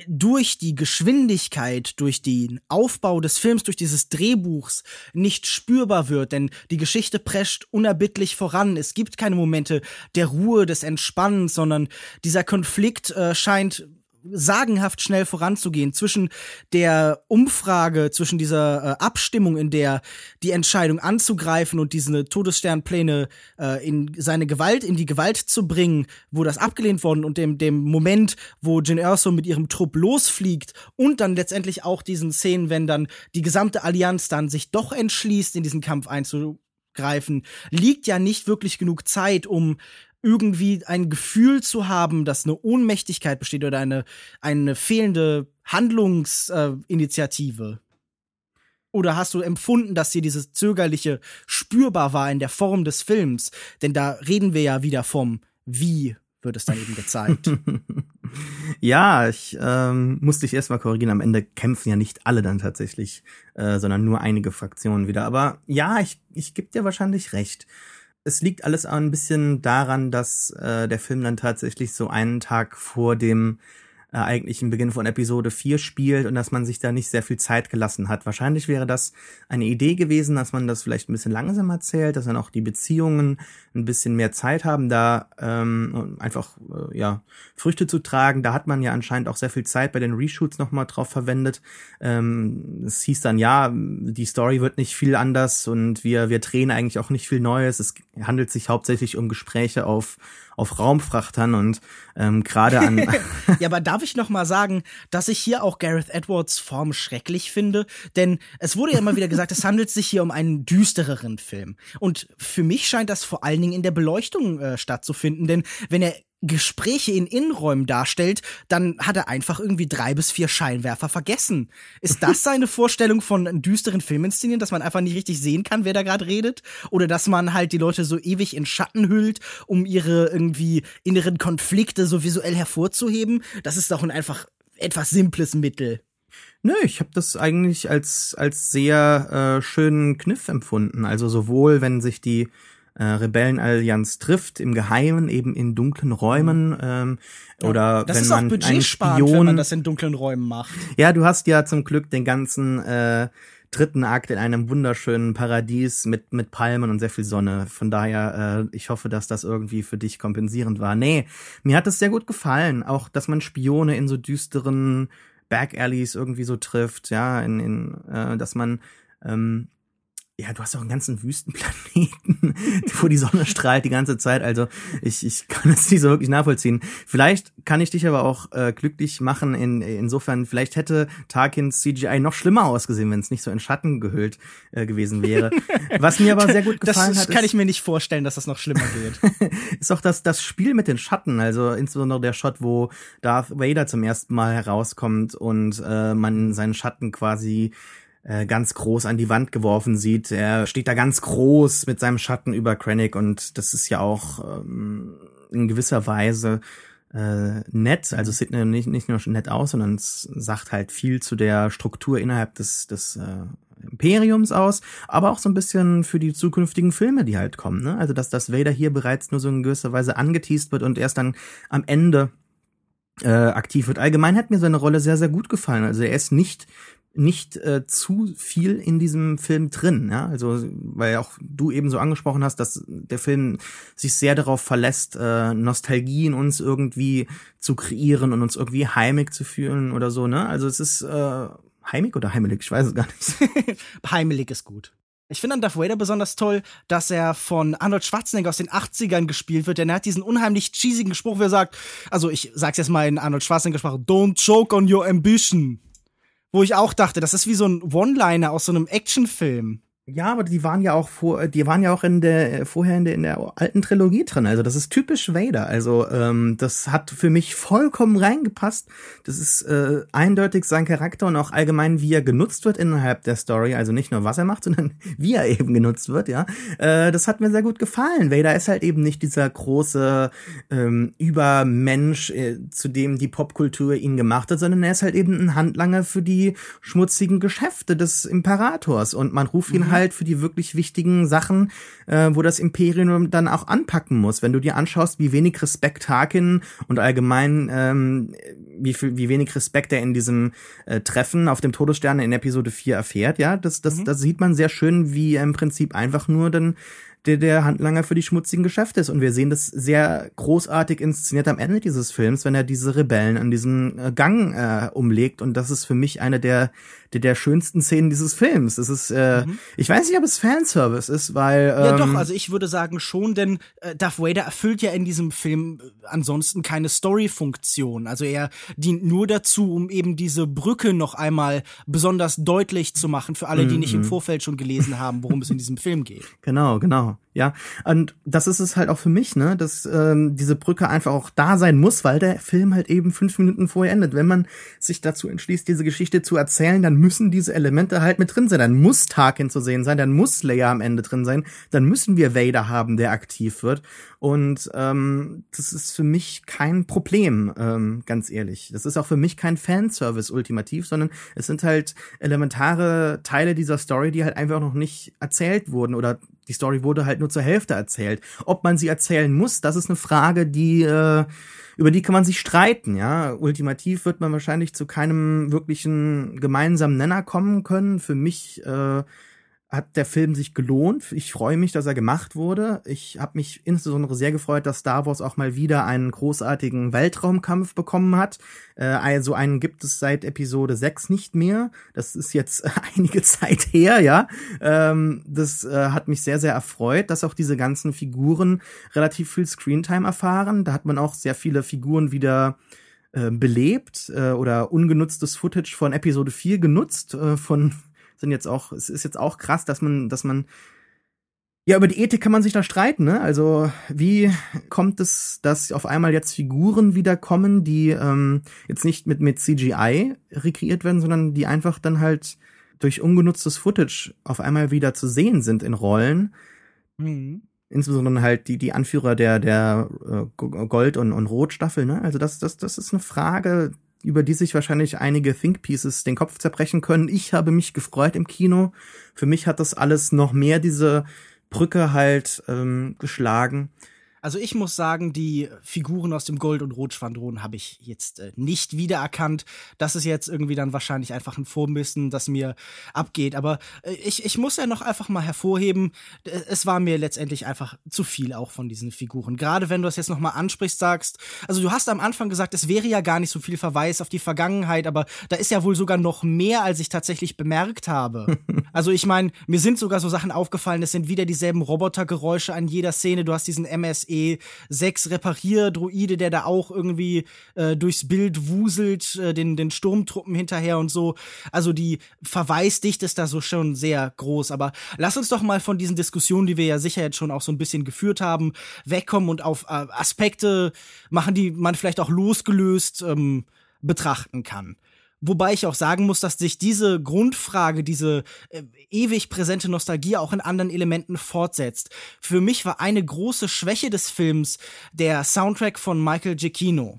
durch die Geschwindigkeit, durch den Aufbau des Films, durch dieses Drehbuchs nicht spürbar wird, denn die Geschichte prescht unerbittlich voran. Es gibt keine Momente der Ruhe, des Entspannens, sondern dieser Konflikt äh, scheint sagenhaft schnell voranzugehen zwischen der Umfrage, zwischen dieser äh, Abstimmung, in der die Entscheidung anzugreifen und diese Todessternpläne äh, in seine Gewalt, in die Gewalt zu bringen, wo das abgelehnt worden und dem, dem Moment, wo Jin Erso mit ihrem Trupp losfliegt und dann letztendlich auch diesen Szenen, wenn dann die gesamte Allianz dann sich doch entschließt, in diesen Kampf einzugreifen, liegt ja nicht wirklich genug Zeit, um irgendwie ein Gefühl zu haben, dass eine Ohnmächtigkeit besteht oder eine, eine fehlende Handlungsinitiative? Äh, oder hast du empfunden, dass hier dieses Zögerliche spürbar war in der Form des Films? Denn da reden wir ja wieder vom Wie wird es dann eben gezeigt. *laughs* ja, ich ähm, musste ich erstmal korrigieren. Am Ende kämpfen ja nicht alle dann tatsächlich, äh, sondern nur einige Fraktionen wieder. Aber ja, ich, ich gebe dir wahrscheinlich recht. Es liegt alles ein bisschen daran, dass äh, der Film dann tatsächlich so einen Tag vor dem äh, eigentlichen Beginn von Episode 4 spielt und dass man sich da nicht sehr viel Zeit gelassen hat. Wahrscheinlich wäre das eine Idee gewesen, dass man das vielleicht ein bisschen langsam erzählt, dass dann auch die Beziehungen ein bisschen mehr Zeit haben, da ähm, einfach äh, ja Früchte zu tragen. Da hat man ja anscheinend auch sehr viel Zeit bei den Reshoots nochmal drauf verwendet. Ähm, es hieß dann, ja, die Story wird nicht viel anders und wir, wir drehen eigentlich auch nicht viel Neues. Es handelt sich hauptsächlich um Gespräche auf auf Raumfrachtern und ähm, gerade an. *laughs* ja, aber darf ich noch mal sagen, dass ich hier auch Gareth Edwards Form schrecklich finde, denn es wurde ja immer wieder gesagt, es handelt sich hier um einen düstereren Film. Und für mich scheint das vor allen Dingen in der Beleuchtung äh, stattzufinden, denn wenn er Gespräche in Innenräumen darstellt, dann hat er einfach irgendwie drei bis vier Scheinwerfer vergessen. Ist das *laughs* seine Vorstellung von düsteren Filminszenieren, dass man einfach nicht richtig sehen kann, wer da gerade redet? Oder dass man halt die Leute so ewig in Schatten hüllt, um ihre irgendwie inneren Konflikte so visuell hervorzuheben? Das ist doch ein einfach etwas simples Mittel. Nö, ich habe das eigentlich als als sehr äh, schönen Kniff empfunden. Also sowohl wenn sich die äh, Rebellenallianz trifft, im Geheimen, eben in dunklen Räumen. Mhm. Ähm, ja, oder das wenn ist man auch budgetsparend, wenn man das in dunklen Räumen macht. Ja, du hast ja zum Glück den ganzen äh, dritten Akt in einem wunderschönen Paradies mit, mit Palmen und sehr viel Sonne. Von daher, äh, ich hoffe, dass das irgendwie für dich kompensierend war. Nee, mir hat es sehr gut gefallen. Auch, dass man Spione in so düsteren Back-Alleys irgendwie so trifft, ja, in, in äh, dass man ähm, ja, du hast auch einen ganzen Wüstenplaneten, *laughs* wo die Sonne strahlt die ganze Zeit. Also ich, ich kann es nicht so wirklich nachvollziehen. Vielleicht kann ich dich aber auch äh, glücklich machen. In, insofern, vielleicht hätte Tarkins CGI noch schlimmer ausgesehen, wenn es nicht so in Schatten gehüllt äh, gewesen wäre. Was mir aber sehr gut gefallen das hat. Das kann ich mir nicht vorstellen, dass das noch schlimmer geht. *laughs* ist auch das, das Spiel mit den Schatten. Also insbesondere der Shot, wo Darth Vader zum ersten Mal herauskommt und äh, man seinen Schatten quasi äh, ganz groß an die Wand geworfen sieht. Er steht da ganz groß mit seinem Schatten über Krennic und das ist ja auch ähm, in gewisser Weise äh, nett. Also es sieht nicht, nicht nur nett aus, sondern es sagt halt viel zu der Struktur innerhalb des, des äh, Imperiums aus, aber auch so ein bisschen für die zukünftigen Filme, die halt kommen. Ne? Also dass das Vader hier bereits nur so in gewisser Weise angeteased wird und erst dann am Ende äh, aktiv wird. Allgemein hat mir seine Rolle sehr, sehr gut gefallen. Also er ist nicht nicht äh, zu viel in diesem Film drin, ja, also weil auch du eben so angesprochen hast, dass der Film sich sehr darauf verlässt, äh, Nostalgie in uns irgendwie zu kreieren und uns irgendwie heimig zu fühlen oder so, ne? Also es ist äh, heimig oder heimelig, ich weiß es gar nicht. *laughs* heimelig ist gut. Ich finde an Darth Vader besonders toll, dass er von Arnold Schwarzenegger aus den 80ern gespielt wird, denn er hat diesen unheimlich cheesigen Spruch, wo er sagt, also ich sag's jetzt mal in Arnold Schwarzenegger Sprache, don't choke on your ambition wo ich auch dachte, das ist wie so ein One-Liner aus so einem Actionfilm. Ja, aber die waren ja auch vor, die waren ja auch in der vorher in der, in der alten Trilogie drin. Also das ist typisch Vader. Also ähm, das hat für mich vollkommen reingepasst. Das ist äh, eindeutig sein Charakter und auch allgemein, wie er genutzt wird innerhalb der Story. Also nicht nur was er macht, *laughs* sondern wie er eben genutzt wird. Ja, äh, das hat mir sehr gut gefallen. Vader ist halt eben nicht dieser große ähm, Übermensch, äh, zu dem die Popkultur ihn gemacht hat, sondern er ist halt eben ein Handlanger für die schmutzigen Geschäfte des Imperators und man ruft ihn mhm halt für die wirklich wichtigen Sachen, äh, wo das Imperium dann auch anpacken muss. Wenn du dir anschaust, wie wenig Respekt Harkin und allgemein ähm, wie viel, wie wenig Respekt er in diesem äh, Treffen auf dem Todesstern in Episode 4 erfährt, ja, das, das, mhm. das sieht man sehr schön, wie er im Prinzip einfach nur dann der, der Handlanger für die schmutzigen Geschäfte ist. Und wir sehen das sehr großartig inszeniert am Ende dieses Films, wenn er diese Rebellen an diesem äh, Gang äh, umlegt. Und das ist für mich eine der, der, der schönsten Szenen dieses Films. Das ist, äh, mhm. ich weiß nicht, ob es Fanservice ist, weil. Ähm, ja, doch, ähm, also ich würde sagen schon, denn äh, Darth Vader erfüllt ja in diesem Film äh, ansonsten keine Story-Funktion. Also er dient nur dazu, um eben diese Brücke noch einmal besonders deutlich zu machen für alle, die nicht im mhm. Vorfeld schon gelesen haben, worum es in diesem *laughs* Film geht. Genau, genau. Ja, und das ist es halt auch für mich, ne, dass ähm, diese Brücke einfach auch da sein muss, weil der Film halt eben fünf Minuten vorher endet. Wenn man sich dazu entschließt, diese Geschichte zu erzählen, dann müssen diese Elemente halt mit drin sein. Dann muss Tarkin zu sehen sein, dann muss Leia am Ende drin sein, dann müssen wir Vader haben, der aktiv wird. Und ähm, das ist für mich kein Problem, ähm, ganz ehrlich. Das ist auch für mich kein Fanservice ultimativ, sondern es sind halt elementare Teile dieser Story, die halt einfach noch nicht erzählt wurden oder die Story wurde halt nur zur Hälfte erzählt. Ob man sie erzählen muss, das ist eine Frage, die äh, über die kann man sich streiten, ja. Ultimativ wird man wahrscheinlich zu keinem wirklichen gemeinsamen Nenner kommen können. Für mich äh, hat der Film sich gelohnt. Ich freue mich, dass er gemacht wurde. Ich habe mich insbesondere sehr gefreut, dass Star Wars auch mal wieder einen großartigen Weltraumkampf bekommen hat. Äh, also einen gibt es seit Episode 6 nicht mehr. Das ist jetzt *laughs* einige Zeit her, ja. Ähm, das äh, hat mich sehr, sehr erfreut, dass auch diese ganzen Figuren relativ viel Screentime erfahren. Da hat man auch sehr viele Figuren wieder äh, belebt äh, oder ungenutztes Footage von Episode 4 genutzt, äh, von sind jetzt auch, es ist jetzt auch krass, dass man, dass man, ja, über die Ethik kann man sich da streiten, ne? Also, wie kommt es, dass auf einmal jetzt Figuren wiederkommen, die ähm, jetzt nicht mit, mit CGI rekreiert werden, sondern die einfach dann halt durch ungenutztes Footage auf einmal wieder zu sehen sind in Rollen. Mhm. Insbesondere halt die, die Anführer der, der äh, Gold- und, und Rot-Staffel, ne? Also das, das, das ist eine Frage, über die sich wahrscheinlich einige Think Pieces den Kopf zerbrechen können. Ich habe mich gefreut im Kino. Für mich hat das alles noch mehr diese Brücke halt ähm, geschlagen. Also ich muss sagen, die Figuren aus dem Gold- und Rotschwadron habe ich jetzt äh, nicht wiedererkannt. Das ist jetzt irgendwie dann wahrscheinlich einfach ein Vormissen, das mir abgeht. Aber äh, ich, ich muss ja noch einfach mal hervorheben, äh, es war mir letztendlich einfach zu viel auch von diesen Figuren. Gerade wenn du das jetzt noch mal ansprichst, sagst, also du hast am Anfang gesagt, es wäre ja gar nicht so viel Verweis auf die Vergangenheit, aber da ist ja wohl sogar noch mehr, als ich tatsächlich bemerkt habe. *laughs* also ich meine, mir sind sogar so Sachen aufgefallen, es sind wieder dieselben Robotergeräusche an jeder Szene. Du hast diesen MSE E6 Reparierdroide, der da auch irgendwie äh, durchs Bild wuselt, äh, den, den Sturmtruppen hinterher und so. Also die Verweisdichte ist da so schon sehr groß. Aber lass uns doch mal von diesen Diskussionen, die wir ja sicher jetzt schon auch so ein bisschen geführt haben, wegkommen und auf äh, Aspekte machen, die man vielleicht auch losgelöst ähm, betrachten kann. Wobei ich auch sagen muss, dass sich diese Grundfrage, diese äh, ewig präsente Nostalgie auch in anderen Elementen fortsetzt. Für mich war eine große Schwäche des Films der Soundtrack von Michael Giacchino.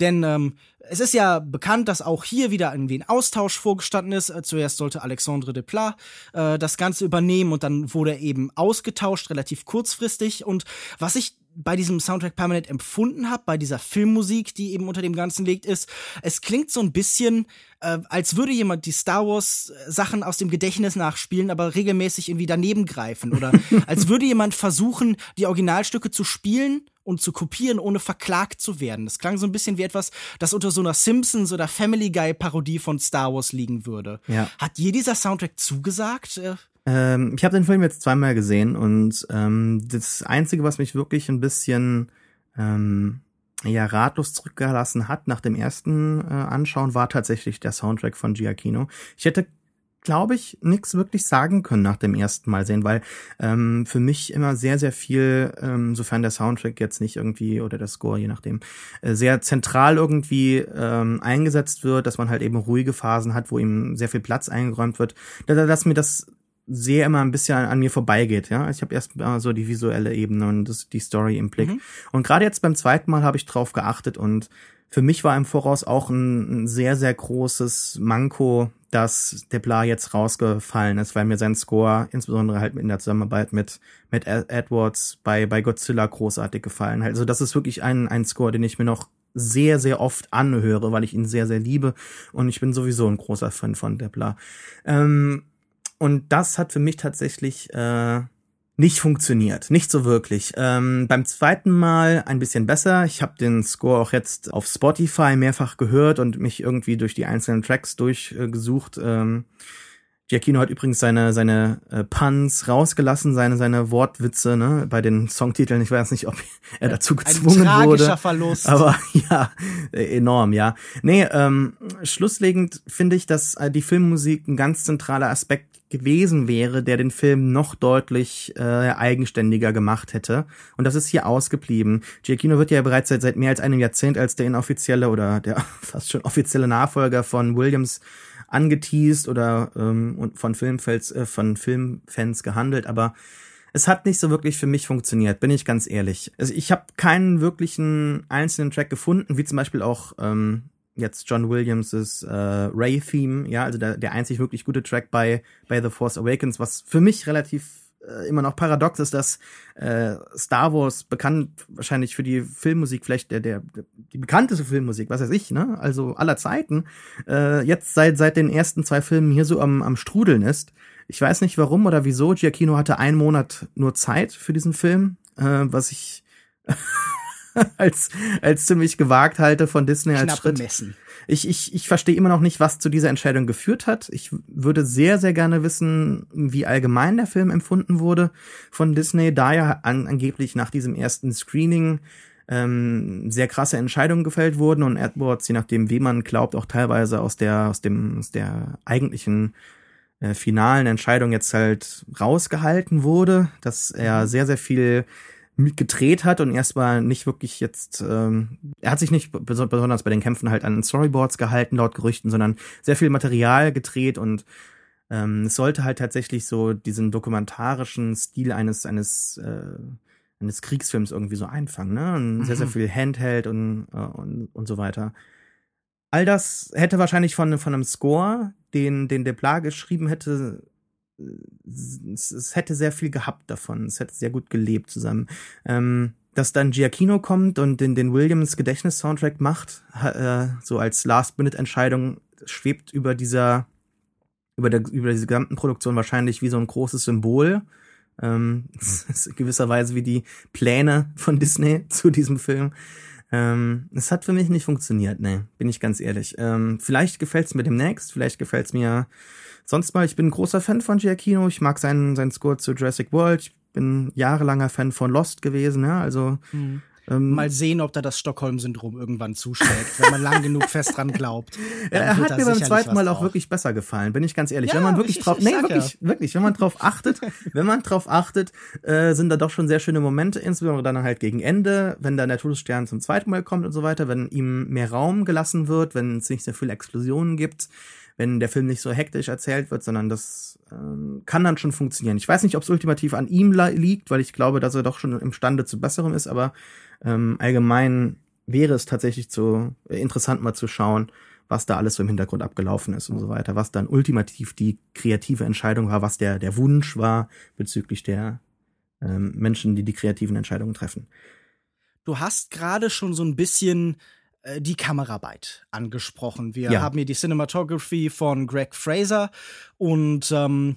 Denn ähm, es ist ja bekannt, dass auch hier wieder irgendwie ein Austausch vorgestanden ist. Äh, zuerst sollte Alexandre Desplat äh, das Ganze übernehmen und dann wurde er eben ausgetauscht, relativ kurzfristig. Und was ich bei diesem Soundtrack permanent empfunden habe, bei dieser Filmmusik, die eben unter dem Ganzen liegt, ist, es klingt so ein bisschen, äh, als würde jemand die Star Wars äh, Sachen aus dem Gedächtnis nachspielen, aber regelmäßig irgendwie daneben greifen. Oder *laughs* als würde jemand versuchen, die Originalstücke zu spielen und zu kopieren, ohne verklagt zu werden. Das klang so ein bisschen wie etwas, das unter so einer Simpsons oder Family Guy Parodie von Star Wars liegen würde. Ja. Hat dir dieser Soundtrack zugesagt? Äh, ähm, ich habe den Film jetzt zweimal gesehen und ähm, das Einzige, was mich wirklich ein bisschen ähm, ja ratlos zurückgelassen hat nach dem ersten äh, Anschauen, war tatsächlich der Soundtrack von Giacchino. Ich hätte glaube ich, nichts wirklich sagen können nach dem ersten Mal sehen, weil ähm, für mich immer sehr, sehr viel, ähm, sofern der Soundtrack jetzt nicht irgendwie oder der Score, je nachdem, äh, sehr zentral irgendwie ähm, eingesetzt wird, dass man halt eben ruhige Phasen hat, wo ihm sehr viel Platz eingeräumt wird, dass mir das sehr immer ein bisschen an, an mir vorbeigeht. Ja, ich habe erst mal so die visuelle Ebene und das, die Story im Blick. Mhm. Und gerade jetzt beim zweiten Mal habe ich drauf geachtet und für mich war im Voraus auch ein, ein sehr sehr großes Manko, dass der Bla jetzt rausgefallen ist, weil mir sein Score insbesondere halt in der Zusammenarbeit mit mit Edwards bei bei Godzilla großartig gefallen hat. Also das ist wirklich ein ein Score, den ich mir noch sehr, sehr oft anhöre, weil ich ihn sehr, sehr liebe. Und ich bin sowieso ein großer Fan von Debla. Ähm, und das hat für mich tatsächlich äh, nicht funktioniert, nicht so wirklich. Ähm, beim zweiten Mal ein bisschen besser. Ich habe den Score auch jetzt auf Spotify mehrfach gehört und mich irgendwie durch die einzelnen Tracks durchgesucht. Ähm, Giacchino hat übrigens seine seine äh, Puns rausgelassen, seine seine Wortwitze ne, bei den Songtiteln. Ich weiß nicht, ob *laughs* er dazu gezwungen Ein tragischer wurde. Verlust. Aber *laughs* ja, enorm, ja. Nee, ähm, schlusslegend finde ich, dass äh, die Filmmusik ein ganz zentraler Aspekt gewesen wäre, der den Film noch deutlich äh, eigenständiger gemacht hätte. Und das ist hier ausgeblieben. Giacchino wird ja bereits seit, seit mehr als einem Jahrzehnt als der inoffizielle oder der *laughs* fast schon offizielle Nachfolger von Williams angeteased oder ähm, von Filmfans, äh, von Filmfans gehandelt, aber es hat nicht so wirklich für mich funktioniert, bin ich ganz ehrlich. Also ich habe keinen wirklichen einzelnen Track gefunden, wie zum Beispiel auch ähm, jetzt John Williams' äh, Ray-Theme, ja, also der, der einzig wirklich gute Track bei, bei The Force Awakens, was für mich relativ äh, immer noch paradox ist, dass äh, Star Wars bekannt wahrscheinlich für die Filmmusik, vielleicht der, der, die bekannteste Filmmusik, was weiß ich, ne? Also aller Zeiten, äh, jetzt seit, seit den ersten zwei Filmen hier so am, am Strudeln ist. Ich weiß nicht warum oder wieso. Giacchino hatte einen Monat nur Zeit für diesen Film, äh, was ich *laughs* als, als ziemlich gewagt halte von Disney als Schritt. bemessen. Ich, ich, ich verstehe immer noch nicht, was zu dieser Entscheidung geführt hat. Ich würde sehr, sehr gerne wissen, wie allgemein der Film empfunden wurde von Disney, da ja an, angeblich nach diesem ersten Screening ähm, sehr krasse Entscheidungen gefällt wurden und Edwards, je nachdem, wie man glaubt, auch teilweise aus der, aus dem, aus der eigentlichen äh, finalen Entscheidung jetzt halt rausgehalten wurde, dass er sehr, sehr viel mitgedreht hat und erstmal nicht wirklich jetzt, ähm, er hat sich nicht beso- besonders bei den Kämpfen halt an Storyboards gehalten, laut Gerüchten, sondern sehr viel Material gedreht und ähm, es sollte halt tatsächlich so diesen dokumentarischen Stil eines, eines, äh, eines Kriegsfilms irgendwie so einfangen, ne? Und sehr, sehr viel Handheld und, äh, und, und so weiter. All das hätte wahrscheinlich von, von einem Score, den, den Deplat geschrieben hätte, es, es hätte sehr viel gehabt davon. Es hätte sehr gut gelebt zusammen. Ähm, dass dann Giacchino kommt und den, den Williams Gedächtnis-Soundtrack macht, äh, so als Last-Minute-Entscheidung, schwebt über dieser, über der, über diese gesamten Produktion wahrscheinlich wie so ein großes Symbol. Ähm, *laughs* es ist in gewisser Weise wie die Pläne von Disney *laughs* zu diesem Film. Ähm, es hat für mich nicht funktioniert, ne, bin ich ganz ehrlich. Ähm, vielleicht gefällt's mir demnächst, vielleicht gefällt's mir sonst mal. Ich bin ein großer Fan von Giacchino. Ich mag seinen, seinen Score zu Jurassic World. Ich bin jahrelanger Fan von Lost gewesen, ja, also ähm, Mal sehen, ob da das Stockholm-Syndrom irgendwann zuschlägt, wenn man lang genug fest dran glaubt. *laughs* Er hat mir beim zweiten Mal auch drauf. wirklich besser gefallen, bin ich ganz ehrlich. Ja, wenn man wirklich ich- drauf, ich nee, sag wirklich, wirklich, wenn man drauf *laughs* achtet, wenn man drauf achtet, äh, sind da doch schon sehr schöne Momente, insbesondere dann halt gegen Ende, wenn dann der Todesstern zum zweiten Mal kommt und so weiter, wenn ihm mehr Raum gelassen wird, wenn es nicht so viele Explosionen gibt, wenn der Film nicht so hektisch erzählt wird, sondern das ähm, kann dann schon funktionieren. Ich weiß nicht, ob es ultimativ an ihm liegt, weil ich glaube, dass er doch schon imstande zu Besserem ist, aber ähm, allgemein wäre es tatsächlich zu äh, interessant mal zu schauen, was da alles so im Hintergrund abgelaufen ist und so weiter, was dann ultimativ die kreative Entscheidung war, was der der Wunsch war bezüglich der ähm, Menschen, die die kreativen Entscheidungen treffen. Du hast gerade schon so ein bisschen äh, die Kameraarbeit angesprochen. Wir Ja. haben hier die Cinematography von Greg Fraser und ähm,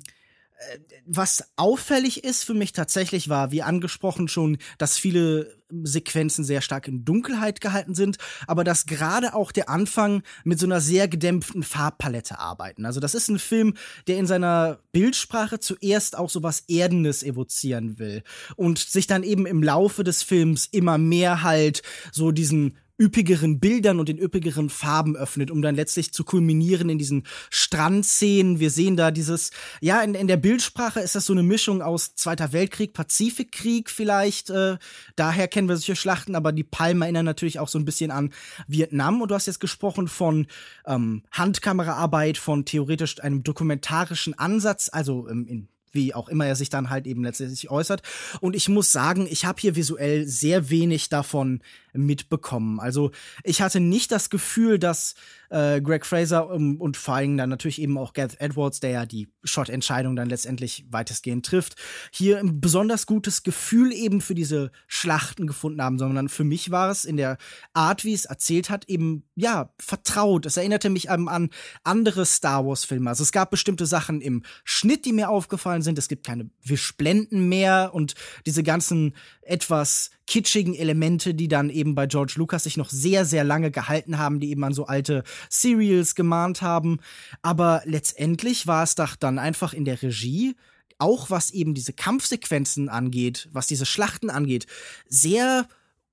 äh, was auffällig ist für mich tatsächlich war, wie angesprochen schon, dass viele Sequenzen sehr stark in Dunkelheit gehalten sind, aber dass gerade auch der Anfang mit so einer sehr gedämpften Farbpalette arbeiten. Also das ist ein Film, der in seiner Bildsprache zuerst auch so was Erdendes evozieren will und sich dann eben im Laufe des Films immer mehr halt so diesen üppigeren Bildern und den üppigeren Farben öffnet, um dann letztlich zu kulminieren in diesen Strandszenen. Wir sehen da dieses, ja, in, in der Bildsprache ist das so eine Mischung aus Zweiter Weltkrieg, Pazifikkrieg vielleicht. Äh, daher kennen wir solche Schlachten, aber die Palmen erinnern natürlich auch so ein bisschen an Vietnam. Und du hast jetzt gesprochen von ähm, Handkameraarbeit, von theoretisch einem dokumentarischen Ansatz, also ähm, in wie auch immer er sich dann halt eben letztendlich äußert. Und ich muss sagen, ich habe hier visuell sehr wenig davon mitbekommen. Also ich hatte nicht das Gefühl, dass äh, Greg Fraser ähm, und vor allem dann natürlich eben auch Gareth Edwards, der ja die Shot-Entscheidung dann letztendlich weitestgehend trifft, hier ein besonders gutes Gefühl eben für diese Schlachten gefunden haben, sondern für mich war es in der Art, wie es erzählt hat, eben ja vertraut. Es erinnerte mich an, an andere Star Wars-Filme. Also es gab bestimmte Sachen im Schnitt, die mir aufgefallen sind. Es gibt keine Wischblenden mehr und diese ganzen etwas kitschigen Elemente, die dann eben bei George Lucas sich noch sehr, sehr lange gehalten haben, die eben an so alte Serials gemahnt haben. Aber letztendlich war es doch dann einfach in der Regie auch was eben diese Kampfsequenzen angeht, was diese Schlachten angeht, sehr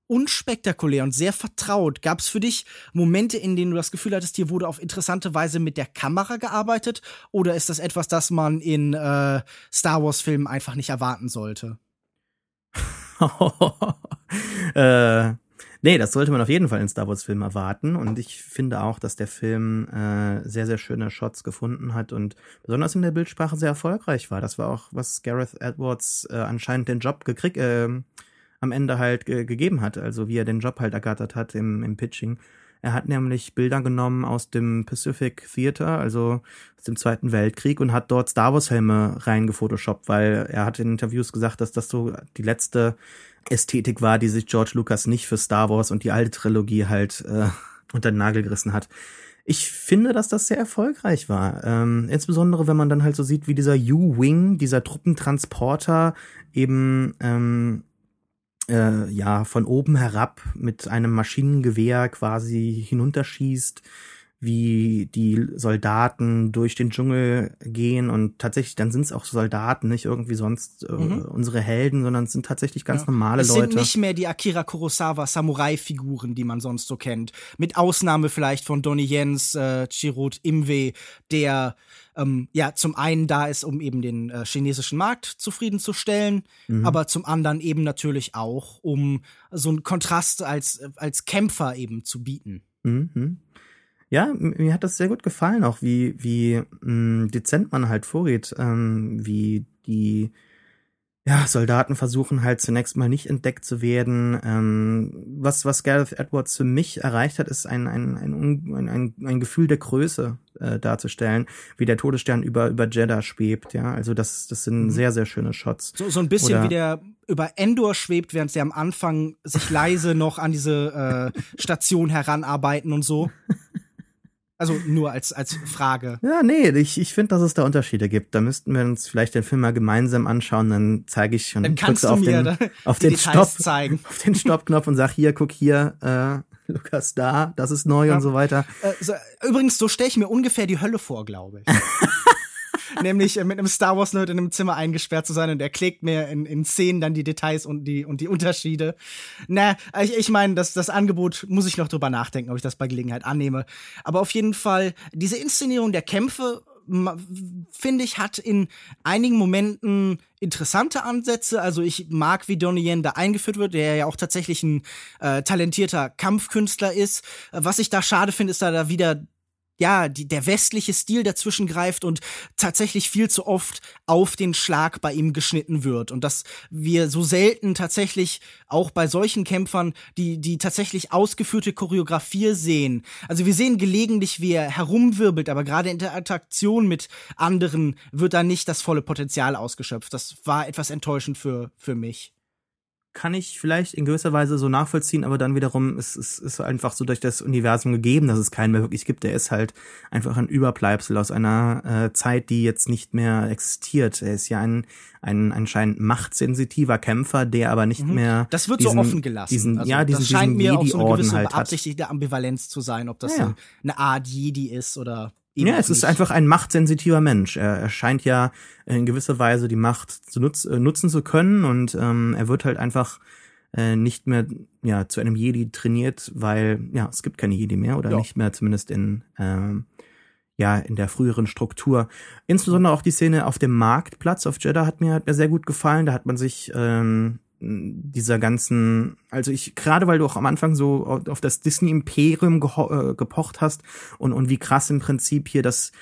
unspektakulär und sehr vertraut. Gab es für dich Momente, in denen du das Gefühl hattest, hier wurde auf interessante Weise mit der Kamera gearbeitet? Oder ist das etwas, das man in äh, Star Wars-Filmen einfach nicht erwarten sollte? *laughs* *laughs* äh, nee, das sollte man auf jeden Fall in Star Wars Filmen erwarten und ich finde auch, dass der Film äh, sehr, sehr schöne Shots gefunden hat und besonders in der Bildsprache sehr erfolgreich war. Das war auch, was Gareth Edwards äh, anscheinend den Job gekriegt, äh, am Ende halt ge gegeben hat, also wie er den Job halt ergattert hat im, im Pitching. Er hat nämlich Bilder genommen aus dem Pacific Theater, also aus dem Zweiten Weltkrieg, und hat dort Star Wars Helme reingefotoshoppt, weil er hat in Interviews gesagt, dass das so die letzte Ästhetik war, die sich George Lucas nicht für Star Wars und die alte Trilogie halt äh, unter den Nagel gerissen hat. Ich finde, dass das sehr erfolgreich war. Ähm, insbesondere, wenn man dann halt so sieht, wie dieser U-Wing, dieser Truppentransporter eben ähm, äh, ja von oben herab mit einem Maschinengewehr quasi hinunterschießt wie die Soldaten durch den Dschungel gehen und tatsächlich, dann sind es auch Soldaten, nicht irgendwie sonst äh, mhm. unsere Helden, sondern es sind tatsächlich ganz ja. normale es Leute. Es sind nicht mehr die Akira Kurosawa Samurai-Figuren, die man sonst so kennt. Mit Ausnahme vielleicht von Donnie Jens, äh, Chirut Imwe, der ähm, ja zum einen da ist, um eben den äh, chinesischen Markt zufriedenzustellen, mhm. aber zum anderen eben natürlich auch, um so einen Kontrast als, als Kämpfer eben zu bieten. Mhm. Ja, mir hat das sehr gut gefallen, auch wie, wie mh, dezent man halt vorgeht, ähm, wie die ja, Soldaten versuchen halt zunächst mal nicht entdeckt zu werden. Ähm, was, was Gareth Edwards für mich erreicht hat, ist ein, ein, ein, ein, ein Gefühl der Größe äh, darzustellen, wie der Todesstern über, über Jeddah schwebt. Ja, also das, das sind mhm. sehr, sehr schöne Shots. So, so ein bisschen Oder, wie der über Endor schwebt, während sie am Anfang sich leise noch an diese äh, Station heranarbeiten und so. *laughs* Also nur als, als Frage. Ja, nee, ich, ich finde, dass es da Unterschiede gibt. Da müssten wir uns vielleicht den Film mal gemeinsam anschauen, dann zeige ich schon. Dann kannst du auf mir den, *laughs* auf den Stopp, zeigen. Auf den Stoppknopf und sag, hier, guck hier, äh, Lukas da, das ist neu ja. und so weiter. Äh, so, übrigens, so stelle ich mir ungefähr die Hölle vor, glaube ich. *laughs* nämlich äh, mit einem Star Wars Nerd in einem Zimmer eingesperrt zu sein und er klickt mir in, in Szenen dann die Details und die und die Unterschiede. Na, ich, ich meine, das, das Angebot muss ich noch drüber nachdenken, ob ich das bei Gelegenheit annehme. Aber auf jeden Fall, diese Inszenierung der Kämpfe finde ich, hat in einigen Momenten interessante Ansätze. Also ich mag, wie Donnie Yen da eingeführt wird, der ja auch tatsächlich ein äh, talentierter Kampfkünstler ist. Was ich da schade finde, ist da wieder ja, die, der westliche Stil dazwischen greift und tatsächlich viel zu oft auf den Schlag bei ihm geschnitten wird. Und dass wir so selten tatsächlich auch bei solchen Kämpfern die, die tatsächlich ausgeführte Choreografie sehen. Also wir sehen gelegentlich, wie er herumwirbelt, aber gerade in der Interaktion mit anderen wird da nicht das volle Potenzial ausgeschöpft. Das war etwas enttäuschend für, für mich kann ich vielleicht in gewisser Weise so nachvollziehen, aber dann wiederum ist es ist, ist einfach so durch das Universum gegeben, dass es keinen mehr wirklich gibt. Der ist halt einfach ein Überbleibsel aus einer äh, Zeit, die jetzt nicht mehr existiert. Er ist ja ein, ein anscheinend machtsensitiver Kämpfer, der aber nicht mhm. mehr. Das wird diesen, so offen gelassen. Diesen, also, ja, diesen, das scheint diesen mir auch so eine gewisse halt beabsichtigte Ambivalenz zu sein, ob das ja, ja. eine Art Jedi ist oder ja, es ist einfach ein machtsensitiver Mensch. Er, er scheint ja in gewisser Weise die Macht zu nutz, äh, nutzen zu können und ähm, er wird halt einfach äh, nicht mehr ja zu einem Jedi trainiert, weil ja es gibt keine Jedi mehr oder ja. nicht mehr zumindest in ähm, ja in der früheren Struktur. Insbesondere auch die Szene auf dem Marktplatz auf Jeddah hat mir hat mir sehr gut gefallen. Da hat man sich ähm, dieser ganzen, also ich, gerade weil du auch am Anfang so auf das Disney-Imperium äh, gepocht hast und, und wie krass im Prinzip hier das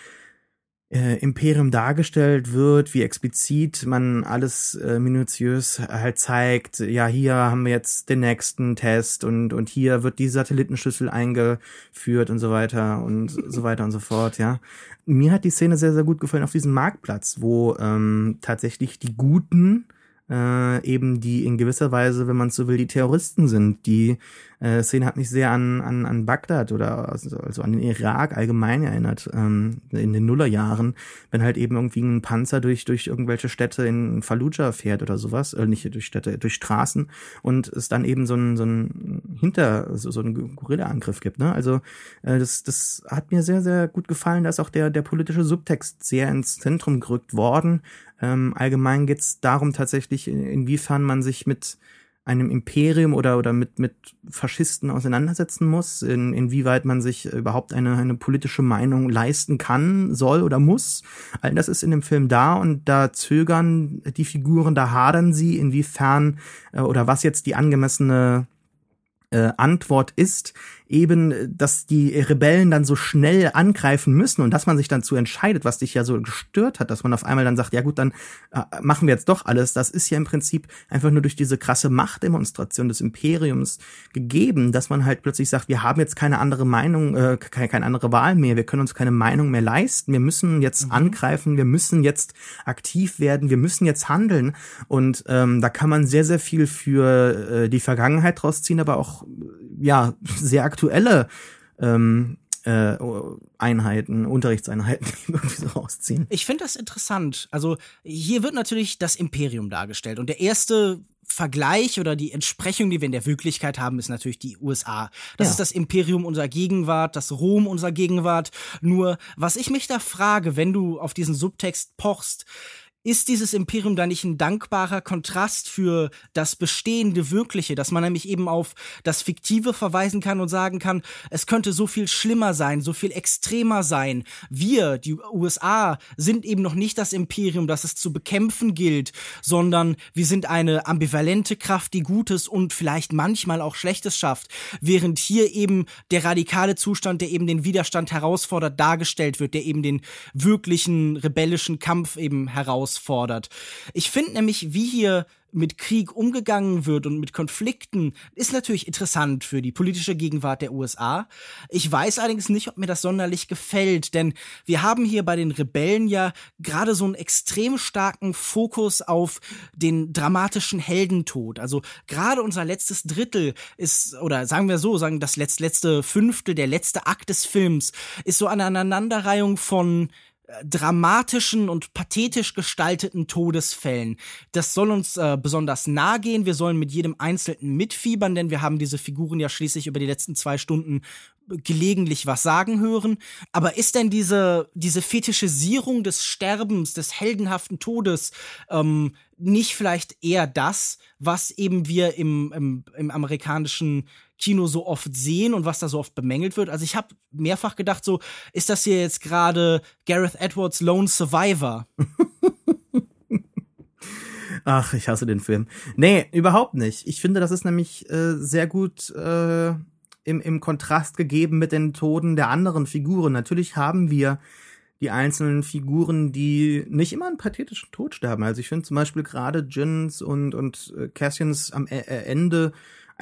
äh, Imperium dargestellt wird, wie explizit man alles äh, minutiös halt zeigt. Ja, hier haben wir jetzt den nächsten Test und, und hier wird die Satellitenschlüssel eingeführt und so weiter und so weiter und so fort, ja. Mir hat die Szene sehr, sehr gut gefallen auf diesem Marktplatz, wo ähm, tatsächlich die Guten äh, eben die in gewisser Weise, wenn man so will, die Terroristen sind. Die äh, Szene hat mich sehr an, an, an Bagdad oder also, also an den Irak allgemein erinnert, ähm, in den Nullerjahren, wenn halt eben irgendwie ein Panzer durch, durch irgendwelche Städte in Fallujah fährt oder sowas, äh, nicht durch Städte, durch Straßen und es dann eben so ein, so ein Hinter, so, so ein Gorilla-Angriff gibt. Ne? Also äh, das, das hat mir sehr, sehr gut gefallen, da ist auch der, der politische Subtext sehr ins Zentrum gerückt worden. Ähm, allgemein geht es darum tatsächlich, inwiefern man sich mit einem Imperium oder, oder mit, mit Faschisten auseinandersetzen muss, in, inwieweit man sich überhaupt eine, eine politische Meinung leisten kann, soll oder muss. All das ist in dem Film da und da zögern die Figuren, da hadern sie, inwiefern äh, oder was jetzt die angemessene äh, Antwort ist. Eben, dass die Rebellen dann so schnell angreifen müssen und dass man sich dann zu entscheidet, was dich ja so gestört hat, dass man auf einmal dann sagt, ja gut, dann äh, machen wir jetzt doch alles. Das ist ja im Prinzip einfach nur durch diese krasse Machtdemonstration des Imperiums gegeben, dass man halt plötzlich sagt, wir haben jetzt keine andere Meinung, äh, keine, keine andere Wahl mehr, wir können uns keine Meinung mehr leisten, wir müssen jetzt mhm. angreifen, wir müssen jetzt aktiv werden, wir müssen jetzt handeln. Und ähm, da kann man sehr, sehr viel für äh, die Vergangenheit draus ziehen, aber auch ja sehr aktuelle ähm, äh, Einheiten, Unterrichtseinheiten *laughs* irgendwie so rausziehen. Ich finde das interessant. Also hier wird natürlich das Imperium dargestellt und der erste Vergleich oder die Entsprechung, die wir in der Wirklichkeit haben, ist natürlich die USA. Das ja. ist das Imperium unserer Gegenwart, das Rom unserer Gegenwart. Nur, was ich mich da frage, wenn du auf diesen Subtext pochst, ist dieses Imperium da nicht ein dankbarer Kontrast für das bestehende Wirkliche, dass man nämlich eben auf das Fiktive verweisen kann und sagen kann, es könnte so viel schlimmer sein, so viel extremer sein. Wir, die USA, sind eben noch nicht das Imperium, das es zu bekämpfen gilt, sondern wir sind eine ambivalente Kraft, die Gutes und vielleicht manchmal auch Schlechtes schafft, während hier eben der radikale Zustand, der eben den Widerstand herausfordert, dargestellt wird, der eben den wirklichen rebellischen Kampf eben herausfordert herausfordert. Ich finde nämlich, wie hier mit Krieg umgegangen wird und mit Konflikten, ist natürlich interessant für die politische Gegenwart der USA. Ich weiß allerdings nicht, ob mir das sonderlich gefällt, denn wir haben hier bei den Rebellen ja gerade so einen extrem starken Fokus auf den dramatischen Heldentod. Also gerade unser letztes Drittel ist, oder sagen wir so, sagen das letzte Fünftel, der letzte Akt des Films, ist so eine Aneinanderreihung von dramatischen und pathetisch gestalteten Todesfällen. Das soll uns äh, besonders nahe gehen. Wir sollen mit jedem Einzelnen mitfiebern, denn wir haben diese Figuren ja schließlich über die letzten zwei Stunden gelegentlich was sagen hören. Aber ist denn diese, diese Fetischisierung des Sterbens, des heldenhaften Todes, ähm, nicht vielleicht eher das, was eben wir im, im, im amerikanischen Kino so oft sehen und was da so oft bemängelt wird. Also ich habe mehrfach gedacht, so ist das hier jetzt gerade Gareth Edwards Lone Survivor? *laughs* Ach, ich hasse den Film. Nee, überhaupt nicht. Ich finde, das ist nämlich äh, sehr gut äh, im, im Kontrast gegeben mit den Toden der anderen Figuren. Natürlich haben wir die einzelnen Figuren, die nicht immer einen pathetischen Tod sterben. Also ich finde zum Beispiel gerade Jins und, und äh, Cassians am e äh, Ende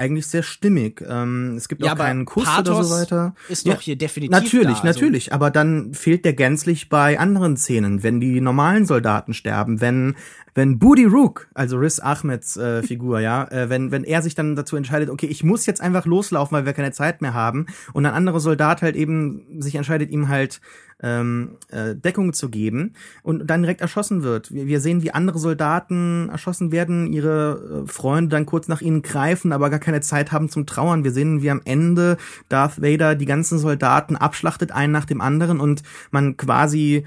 eigentlich sehr stimmig. Ähm, es gibt ja, auch keinen Kuss Pathos oder so weiter. Ist ja, doch hier definitiv. Natürlich, da, also. natürlich. Aber dann fehlt der gänzlich bei anderen Szenen, wenn die normalen Soldaten sterben, wenn wenn Budi Rook, also Riz Ahmeds äh, *laughs* Figur, ja, äh, wenn wenn er sich dann dazu entscheidet, okay, ich muss jetzt einfach loslaufen, weil wir keine Zeit mehr haben, und ein anderer Soldat halt eben sich entscheidet, ihm halt ähm, äh, Deckung zu geben und dann direkt erschossen wird. Wir, wir sehen, wie andere Soldaten erschossen werden, ihre äh, Freunde dann kurz nach ihnen greifen, aber gar keine Zeit haben zum Trauern. Wir sehen, wie am Ende Darth Vader die ganzen Soldaten abschlachtet, einen nach dem anderen und man quasi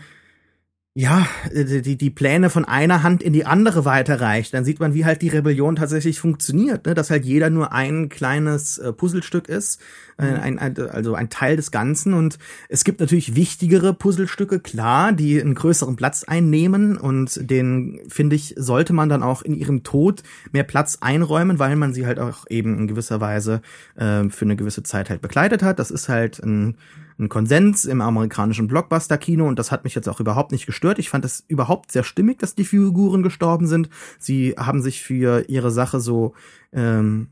ja, die, die Pläne von einer Hand in die andere weiterreicht, dann sieht man, wie halt die Rebellion tatsächlich funktioniert, ne? dass halt jeder nur ein kleines äh, Puzzlestück ist, äh, mhm. ein, ein, also ein Teil des Ganzen. Und es gibt natürlich wichtigere Puzzlestücke, klar, die einen größeren Platz einnehmen und den, finde ich, sollte man dann auch in ihrem Tod mehr Platz einräumen, weil man sie halt auch eben in gewisser Weise äh, für eine gewisse Zeit halt begleitet hat. Das ist halt ein ein Konsens im amerikanischen Blockbuster-Kino und das hat mich jetzt auch überhaupt nicht gestört. Ich fand es überhaupt sehr stimmig, dass die Figuren gestorben sind. Sie haben sich für ihre Sache so ähm,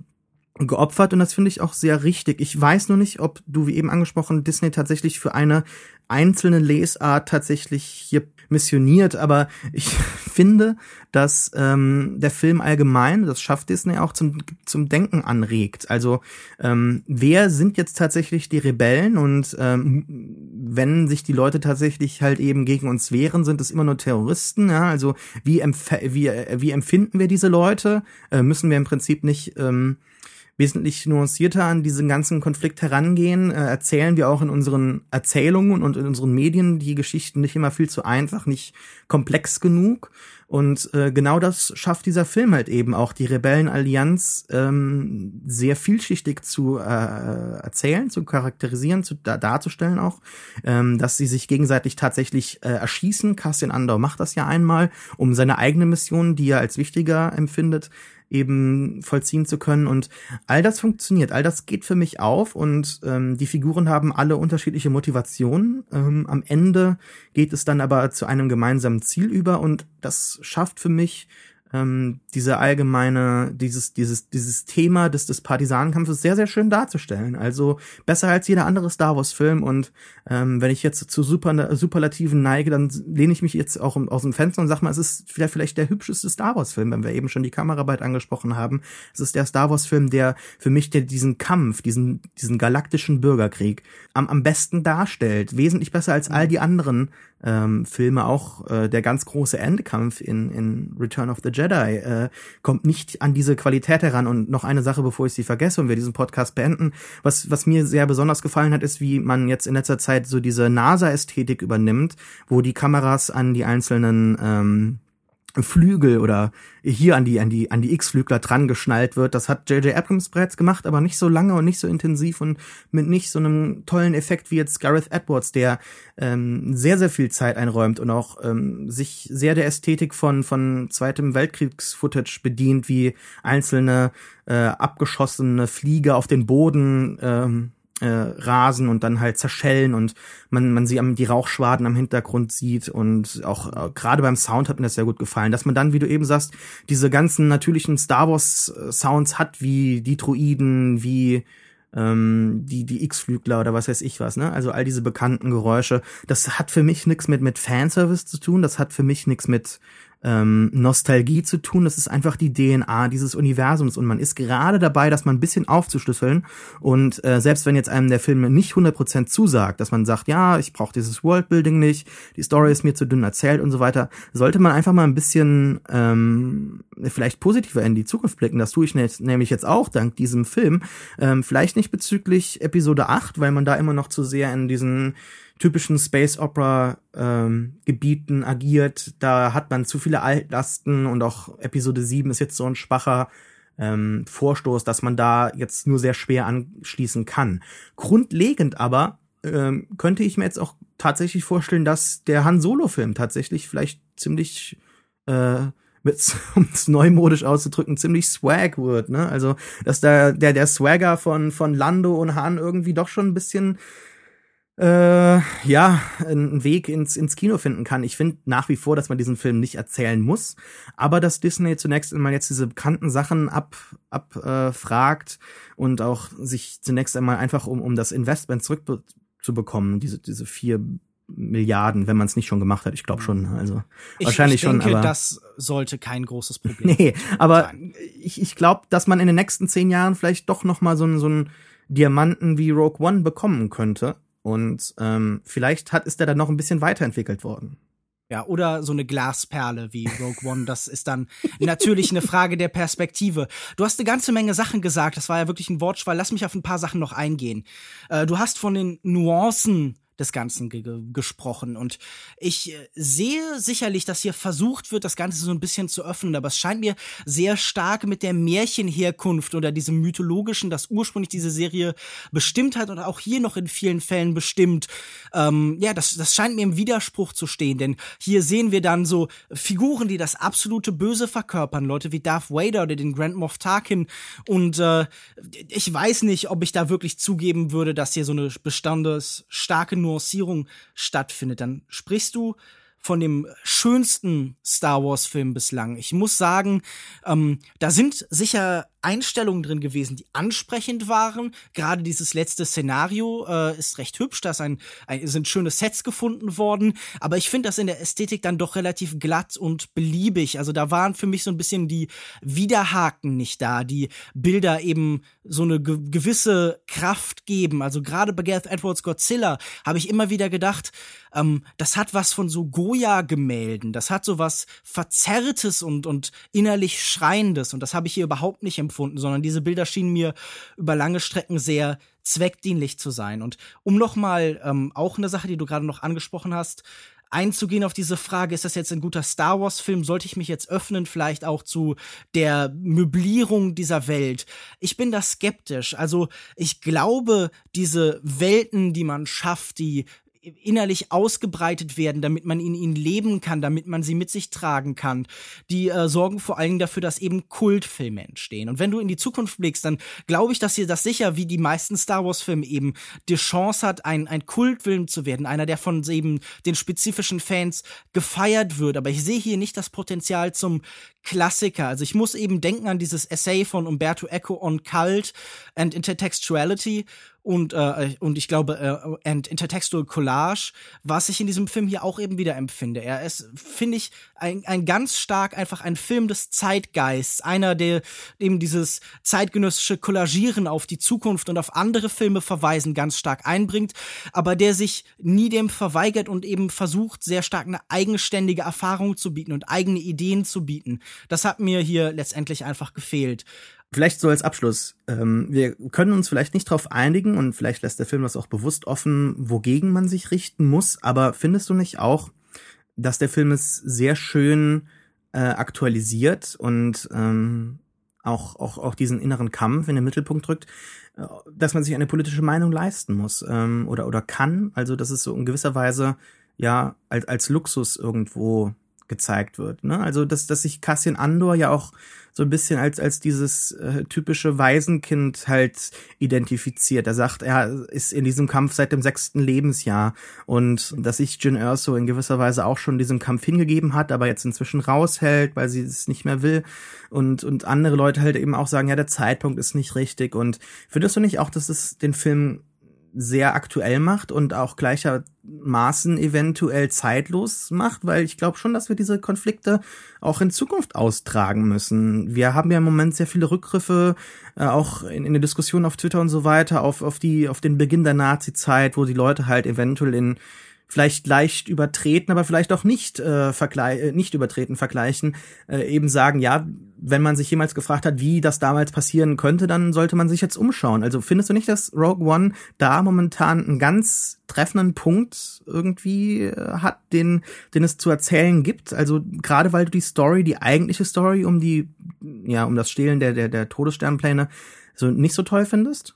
geopfert und das finde ich auch sehr richtig. Ich weiß nur nicht, ob du, wie eben angesprochen, Disney tatsächlich für eine einzelne Lesart tatsächlich hier missioniert, aber ich finde, dass ähm, der Film allgemein, das schafft Disney auch zum, zum Denken anregt. Also ähm, wer sind jetzt tatsächlich die Rebellen und ähm, wenn sich die Leute tatsächlich halt eben gegen uns wehren, sind es immer nur Terroristen. Ja? Also wie, empf wie, wie empfinden wir diese Leute? Äh, müssen wir im Prinzip nicht ähm, wesentlich nuancierter an diesen ganzen Konflikt herangehen, äh, erzählen wir auch in unseren Erzählungen und in unseren Medien die Geschichten nicht immer viel zu einfach, nicht komplex genug. Und äh, genau das schafft dieser Film halt eben auch, die Rebellenallianz ähm, sehr vielschichtig zu äh, erzählen, zu charakterisieren, zu da, darzustellen auch, ähm, dass sie sich gegenseitig tatsächlich äh, erschießen. Cassian Andor macht das ja einmal, um seine eigene Mission, die er als wichtiger empfindet, eben vollziehen zu können. Und all das funktioniert, all das geht für mich auf und ähm, die Figuren haben alle unterschiedliche Motivationen. Ähm, am Ende geht es dann aber zu einem gemeinsamen Ziel über und das schafft für mich ähm, diese allgemeine, dieses, dieses, dieses Thema des, des Partisanenkampfes sehr, sehr schön darzustellen. Also besser als jeder andere Star Wars-Film. Und ähm, wenn ich jetzt zu Super, Superlativen neige, dann lehne ich mich jetzt auch aus dem Fenster und sage mal, es ist vielleicht, vielleicht der hübscheste Star Wars-Film, wenn wir eben schon die Kameraarbeit angesprochen haben. Es ist der Star Wars-Film, der für mich der diesen Kampf, diesen, diesen galaktischen Bürgerkrieg am, am besten darstellt. Wesentlich besser als all die anderen ähm, Filme, auch äh, der ganz große Endkampf in, in Return of the Jedi äh, kommt nicht an diese Qualität heran. Und noch eine Sache, bevor ich sie vergesse und wir diesen Podcast beenden, was, was mir sehr besonders gefallen hat, ist, wie man jetzt in letzter Zeit so diese NASA-Ästhetik übernimmt, wo die Kameras an die einzelnen ähm, Flügel oder hier an die an die an die X-Flügler dran geschnallt wird. Das hat J.J. Abrams bereits gemacht, aber nicht so lange und nicht so intensiv und mit nicht so einem tollen Effekt wie jetzt Gareth Edwards, der ähm, sehr sehr viel Zeit einräumt und auch ähm, sich sehr der Ästhetik von von Zweitem Weltkriegs-Footage bedient, wie einzelne äh, abgeschossene Flieger auf den Boden ähm, äh, rasen und dann halt zerschellen und man, man sie am, die Rauchschwaden am Hintergrund sieht und auch äh, gerade beim Sound hat mir das sehr gut gefallen, dass man dann, wie du eben sagst, diese ganzen natürlichen Star Wars äh, Sounds hat, wie die Droiden, wie ähm, die, die X-Flügler oder was weiß ich was, ne? Also all diese bekannten Geräusche. Das hat für mich nichts mit, mit Fanservice zu tun, das hat für mich nichts mit ähm, Nostalgie zu tun. Das ist einfach die DNA dieses Universums und man ist gerade dabei, das mal ein bisschen aufzuschlüsseln. Und äh, selbst wenn jetzt einem der Film nicht 100% zusagt, dass man sagt, ja, ich brauche dieses Worldbuilding nicht, die Story ist mir zu dünn erzählt und so weiter, sollte man einfach mal ein bisschen ähm, vielleicht positiver in die Zukunft blicken. Das tue ich nämlich jetzt auch dank diesem Film. Ähm, vielleicht nicht bezüglich Episode 8, weil man da immer noch zu sehr in diesen typischen Space Opera ähm, Gebieten agiert. Da hat man zu viele Altlasten und auch Episode 7 ist jetzt so ein schwacher ähm, Vorstoß, dass man da jetzt nur sehr schwer anschließen kann. Grundlegend aber ähm, könnte ich mir jetzt auch tatsächlich vorstellen, dass der Han Solo Film tatsächlich vielleicht ziemlich äh, mit, *laughs* um es neumodisch auszudrücken, ziemlich swag wird, ne? Also, dass der, der, der Swagger von, von Lando und Han irgendwie doch schon ein bisschen äh, ja, einen Weg ins, ins Kino finden kann. Ich finde nach wie vor, dass man diesen Film nicht erzählen muss, aber dass Disney zunächst einmal jetzt diese bekannten Sachen ab, abfragt äh, und auch sich zunächst einmal einfach um, um das Investment zurückzubekommen, diese, diese vier Milliarden, wenn man es nicht schon gemacht hat. Ich glaube schon. Also ich, wahrscheinlich ich denke, schon. Aber das sollte kein großes Problem. Nee, aber sein. ich, ich glaube, dass man in den nächsten zehn Jahren vielleicht doch noch mal so, einen so einen Diamanten wie Rogue One bekommen könnte und ähm, vielleicht hat ist der dann noch ein bisschen weiterentwickelt worden. Ja, oder so eine Glasperle wie Rogue One. Das ist dann natürlich eine Frage der Perspektive. Du hast eine ganze Menge Sachen gesagt. Das war ja wirklich ein Wortschwall. Lass mich auf ein paar Sachen noch eingehen. Äh, du hast von den Nuancen des Ganzen ge gesprochen. Und ich äh, sehe sicherlich, dass hier versucht wird, das Ganze so ein bisschen zu öffnen, aber es scheint mir sehr stark mit der Märchenherkunft oder diesem mythologischen, das ursprünglich diese Serie bestimmt hat und auch hier noch in vielen Fällen bestimmt. Ähm, ja, das, das scheint mir im Widerspruch zu stehen, denn hier sehen wir dann so Figuren, die das absolute Böse verkörpern, Leute wie Darth Vader oder den Grand Moff Tarkin. Und äh, ich weiß nicht, ob ich da wirklich zugeben würde, dass hier so eine bestandes starke Nuancierung stattfindet, dann sprichst du von dem schönsten Star Wars-Film bislang. Ich muss sagen, ähm, da sind sicher Einstellungen drin gewesen, die ansprechend waren. Gerade dieses letzte Szenario äh, ist recht hübsch, da ein, ein, sind schöne Sets gefunden worden, aber ich finde das in der Ästhetik dann doch relativ glatt und beliebig. Also da waren für mich so ein bisschen die Widerhaken nicht da, die Bilder eben so eine ge gewisse Kraft geben. Also gerade bei Gareth Edwards Godzilla habe ich immer wieder gedacht, ähm, das hat was von so Goya-Gemälden, das hat so was Verzerrtes und, und innerlich Schreiendes und das habe ich hier überhaupt nicht empfunden empfunden, sondern diese Bilder schienen mir über lange Strecken sehr zweckdienlich zu sein. Und um nochmal ähm, auch eine Sache, die du gerade noch angesprochen hast, einzugehen auf diese Frage, ist das jetzt ein guter Star Wars-Film? Sollte ich mich jetzt öffnen, vielleicht auch zu der Möblierung dieser Welt? Ich bin da skeptisch. Also ich glaube, diese Welten, die man schafft, die innerlich ausgebreitet werden, damit man in ihnen leben kann, damit man sie mit sich tragen kann. Die äh, sorgen vor allen Dingen dafür, dass eben Kultfilme entstehen. Und wenn du in die Zukunft blickst, dann glaube ich, dass hier das sicher, wie die meisten Star Wars-Filme eben, die Chance hat, ein, ein Kultfilm zu werden, einer, der von eben den spezifischen Fans gefeiert wird. Aber ich sehe hier nicht das Potenzial zum Klassiker. Also ich muss eben denken an dieses Essay von Umberto Eco on Cult and Intertextuality und, äh, und ich glaube, äh, and Intertextual Collage, was ich in diesem Film hier auch eben wieder empfinde. Er ist, finde ich, ein, ein ganz stark einfach ein Film des Zeitgeists, einer, der eben dieses zeitgenössische Collagieren auf die Zukunft und auf andere Filme verweisen ganz stark einbringt, aber der sich nie dem verweigert und eben versucht, sehr stark eine eigenständige Erfahrung zu bieten und eigene Ideen zu bieten. Das hat mir hier letztendlich einfach gefehlt. Vielleicht so als Abschluss. Ähm, wir können uns vielleicht nicht darauf einigen und vielleicht lässt der Film das auch bewusst offen, wogegen man sich richten muss. Aber findest du nicht auch, dass der Film es sehr schön äh, aktualisiert und ähm, auch, auch, auch diesen inneren Kampf in den Mittelpunkt drückt, äh, dass man sich eine politische Meinung leisten muss ähm, oder, oder kann. Also, dass es so in gewisser Weise ja als, als Luxus irgendwo gezeigt wird. Ne? Also, dass, dass sich Cassian Andor ja auch so ein bisschen als, als dieses äh, typische Waisenkind halt identifiziert. Er sagt, er ist in diesem Kampf seit dem sechsten Lebensjahr und dass sich Jin Erso in gewisser Weise auch schon diesem Kampf hingegeben hat, aber jetzt inzwischen raushält, weil sie es nicht mehr will und, und andere Leute halt eben auch sagen, ja, der Zeitpunkt ist nicht richtig und findest du nicht auch, dass es den Film sehr aktuell macht und auch gleichermaßen eventuell zeitlos macht, weil ich glaube schon, dass wir diese Konflikte auch in Zukunft austragen müssen. Wir haben ja im Moment sehr viele Rückgriffe, äh, auch in, in der Diskussion auf Twitter und so weiter, auf, auf die, auf den Beginn der Nazi-Zeit, wo die Leute halt eventuell in vielleicht leicht übertreten, aber vielleicht auch nicht äh, vergleich, äh, nicht übertreten vergleichen, äh, eben sagen, ja, wenn man sich jemals gefragt hat, wie das damals passieren könnte, dann sollte man sich jetzt umschauen. Also findest du nicht, dass Rogue One da momentan einen ganz treffenden Punkt irgendwie äh, hat, den, den es zu erzählen gibt? Also gerade weil du die Story, die eigentliche Story um die, ja, um das Stehlen der, der, der Todessternpläne so nicht so toll findest?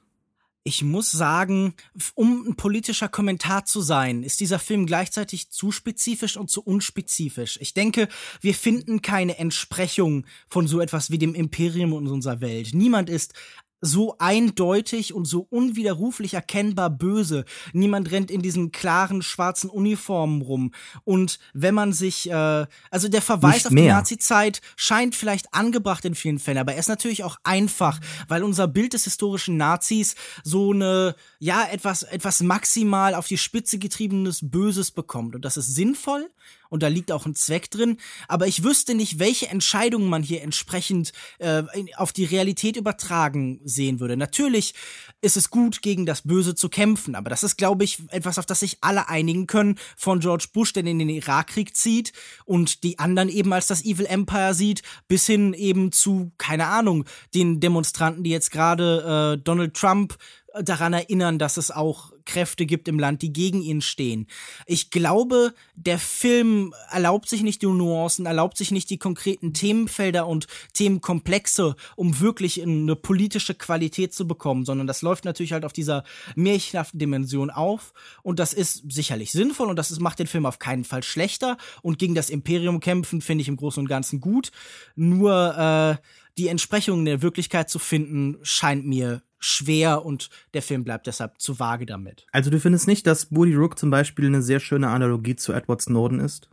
Ich muss sagen, um ein politischer Kommentar zu sein, ist dieser Film gleichzeitig zu spezifisch und zu unspezifisch. Ich denke, wir finden keine Entsprechung von so etwas wie dem Imperium in unserer Welt. Niemand ist so eindeutig und so unwiderruflich erkennbar böse. Niemand rennt in diesen klaren schwarzen Uniformen rum. Und wenn man sich, äh, also der Verweis Nicht auf mehr. die Nazi-Zeit scheint vielleicht angebracht in vielen Fällen, aber er ist natürlich auch einfach, weil unser Bild des historischen Nazis so eine, ja, etwas, etwas maximal auf die Spitze getriebenes Böses bekommt. Und das ist sinnvoll, und da liegt auch ein Zweck drin. Aber ich wüsste nicht, welche Entscheidungen man hier entsprechend äh, auf die Realität übertragen sehen würde. Natürlich ist es gut, gegen das Böse zu kämpfen, aber das ist, glaube ich, etwas, auf das sich alle einigen können. Von George Bush, der in den Irakkrieg zieht und die anderen eben als das Evil Empire sieht, bis hin eben zu, keine Ahnung, den Demonstranten, die jetzt gerade äh, Donald Trump daran erinnern, dass es auch Kräfte gibt im Land, die gegen ihn stehen. Ich glaube, der Film erlaubt sich nicht die Nuancen, erlaubt sich nicht die konkreten Themenfelder und Themenkomplexe, um wirklich eine politische Qualität zu bekommen, sondern das läuft natürlich halt auf dieser märchenhaften Dimension auf und das ist sicherlich sinnvoll und das ist, macht den Film auf keinen Fall schlechter und gegen das Imperium kämpfen finde ich im Großen und Ganzen gut. Nur äh, die Entsprechung in der Wirklichkeit zu finden, scheint mir schwer und der Film bleibt deshalb zu vage damit. Also du findest nicht, dass Woody Rook zum Beispiel eine sehr schöne Analogie zu Edward Snowden ist?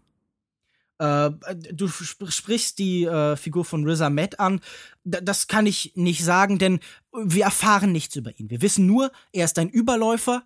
Äh, du sprichst die äh, Figur von Riz Ahmed an. D das kann ich nicht sagen, denn wir erfahren nichts über ihn. Wir wissen nur, er ist ein Überläufer,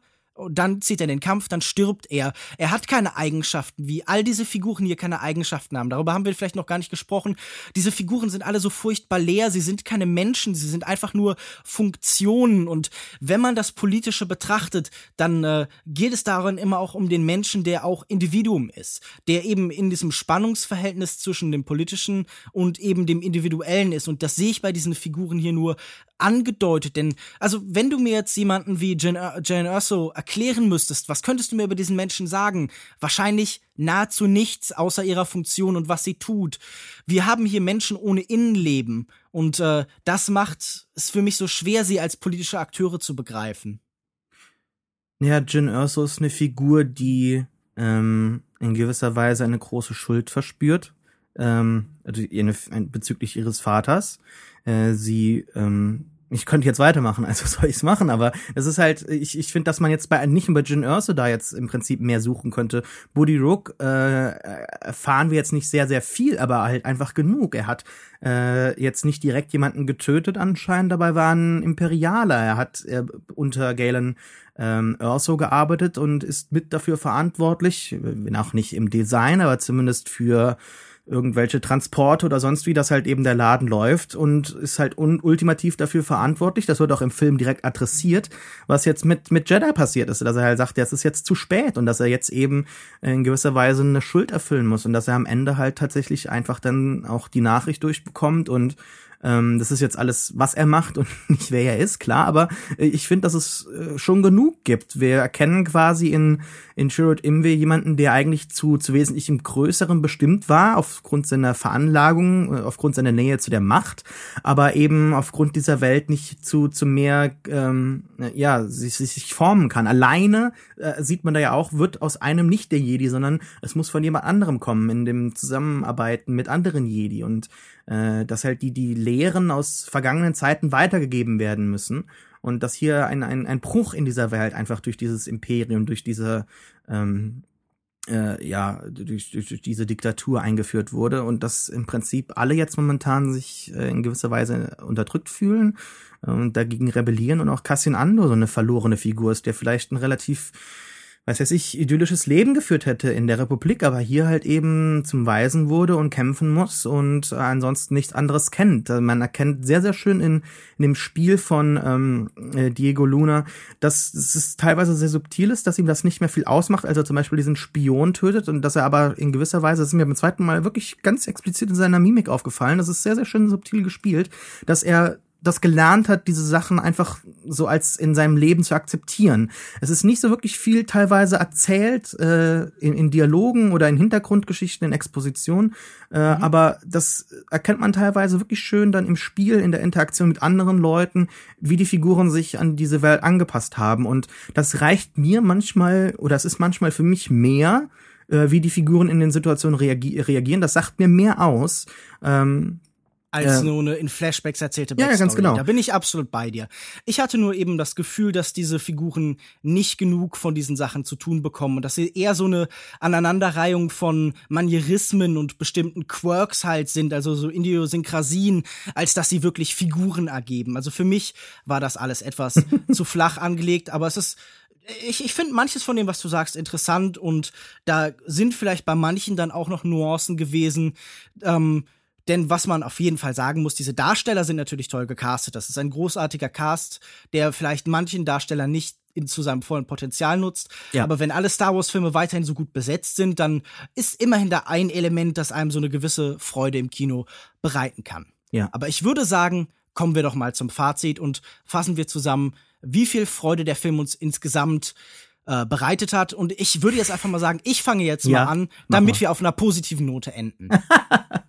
dann zieht er den Kampf, dann stirbt er. Er hat keine Eigenschaften, wie all diese Figuren hier keine Eigenschaften haben. Darüber haben wir vielleicht noch gar nicht gesprochen. Diese Figuren sind alle so furchtbar leer, sie sind keine Menschen, sie sind einfach nur Funktionen. Und wenn man das Politische betrachtet, dann äh, geht es darin immer auch um den Menschen, der auch Individuum ist, der eben in diesem Spannungsverhältnis zwischen dem Politischen und eben dem Individuellen ist. Und das sehe ich bei diesen Figuren hier nur angedeutet. Denn, also, wenn du mir jetzt jemanden wie Jane, Jane Erso erklären müsstest, was könntest du mir über diesen Menschen sagen? Wahrscheinlich nahezu nichts außer ihrer Funktion und was sie tut. Wir haben hier Menschen ohne Innenleben und äh, das macht es für mich so schwer, sie als politische Akteure zu begreifen. Ja, Jin Erso ist eine Figur, die ähm, in gewisser Weise eine große Schuld verspürt, ähm, also ihre, bezüglich ihres Vaters. Äh, sie ähm, ich könnte jetzt weitermachen, *laughs* also soll ich es machen, aber das ist halt, ich, ich finde, dass man jetzt bei nicht über Jin Erso da jetzt im Prinzip mehr suchen könnte. Buddy Rook äh, erfahren wir jetzt nicht sehr, sehr viel, aber halt einfach genug. Er hat äh, jetzt nicht direkt jemanden getötet anscheinend, dabei war ein Imperialer. Er hat äh, unter Galen ähm, Erso gearbeitet und ist mit dafür verantwortlich, wenn auch nicht im Design, aber zumindest für irgendwelche Transporte oder sonst wie, dass halt eben der Laden läuft und ist halt ultimativ dafür verantwortlich. Das wird auch im Film direkt adressiert, was jetzt mit, mit Jedi passiert ist, dass er halt sagt, ja, es ist jetzt zu spät und dass er jetzt eben in gewisser Weise eine Schuld erfüllen muss und dass er am Ende halt tatsächlich einfach dann auch die Nachricht durchbekommt und ähm, das ist jetzt alles, was er macht und *laughs* nicht wer er ist, klar, aber äh, ich finde, dass es äh, schon genug gibt. Wir erkennen quasi in, in Sherrod Imwe jemanden, der eigentlich zu, zu wesentlichem Größerem bestimmt war, aufgrund seiner Veranlagung, äh, aufgrund seiner Nähe zu der Macht, aber eben aufgrund dieser Welt nicht zu, zu mehr, ähm, ja, sich, sich formen kann. Alleine äh, sieht man da ja auch, wird aus einem nicht der Jedi, sondern es muss von jemand anderem kommen, in dem Zusammenarbeiten mit anderen Jedi und äh, dass halt die, die Lehren aus vergangenen Zeiten weitergegeben werden müssen und dass hier ein, ein, ein Bruch in dieser Welt einfach durch dieses Imperium, durch diese ähm, äh, ja, durch, durch, durch diese Diktatur eingeführt wurde und dass im Prinzip alle jetzt momentan sich äh, in gewisser Weise unterdrückt fühlen und dagegen rebellieren und auch Cassian Ando so eine verlorene Figur ist, der vielleicht ein relativ weiß weiß ich, idyllisches Leben geführt hätte in der Republik, aber hier halt eben zum Weisen wurde und kämpfen muss und ansonsten nichts anderes kennt. Man erkennt sehr, sehr schön in, in dem Spiel von ähm, äh, Diego Luna, dass es teilweise sehr subtil ist, dass ihm das nicht mehr viel ausmacht, als er zum Beispiel diesen Spion tötet und dass er aber in gewisser Weise, das ist mir beim zweiten Mal wirklich ganz explizit in seiner Mimik aufgefallen, das ist sehr, sehr schön subtil gespielt, dass er das gelernt hat, diese Sachen einfach so als in seinem Leben zu akzeptieren. Es ist nicht so wirklich viel teilweise erzählt äh, in, in Dialogen oder in Hintergrundgeschichten, in Expositionen, äh, mhm. aber das erkennt man teilweise wirklich schön dann im Spiel, in der Interaktion mit anderen Leuten, wie die Figuren sich an diese Welt angepasst haben. Und das reicht mir manchmal, oder es ist manchmal für mich mehr, äh, wie die Figuren in den Situationen reagi reagieren. Das sagt mir mehr aus. Ähm, als nur eine in Flashbacks erzählte Backstory. Ja, ganz genau. Da bin ich absolut bei dir. Ich hatte nur eben das Gefühl, dass diese Figuren nicht genug von diesen Sachen zu tun bekommen und dass sie eher so eine Aneinanderreihung von Manierismen und bestimmten Quirks halt sind, also so Idiosynkrasien, als dass sie wirklich Figuren ergeben. Also für mich war das alles etwas *laughs* zu flach angelegt, aber es ist ich, ich finde manches von dem, was du sagst, interessant und da sind vielleicht bei manchen dann auch noch Nuancen gewesen, ähm, denn was man auf jeden Fall sagen muss, diese Darsteller sind natürlich toll gecastet. Das ist ein großartiger Cast, der vielleicht manchen Darstellern nicht in, zu seinem vollen Potenzial nutzt. Ja. Aber wenn alle Star Wars-Filme weiterhin so gut besetzt sind, dann ist immerhin da ein Element, das einem so eine gewisse Freude im Kino bereiten kann. Ja. Aber ich würde sagen, kommen wir doch mal zum Fazit und fassen wir zusammen, wie viel Freude der Film uns insgesamt äh, bereitet hat. Und ich würde jetzt einfach mal sagen, ich fange jetzt ja, mal an, damit wir auf einer positiven Note enden. *laughs*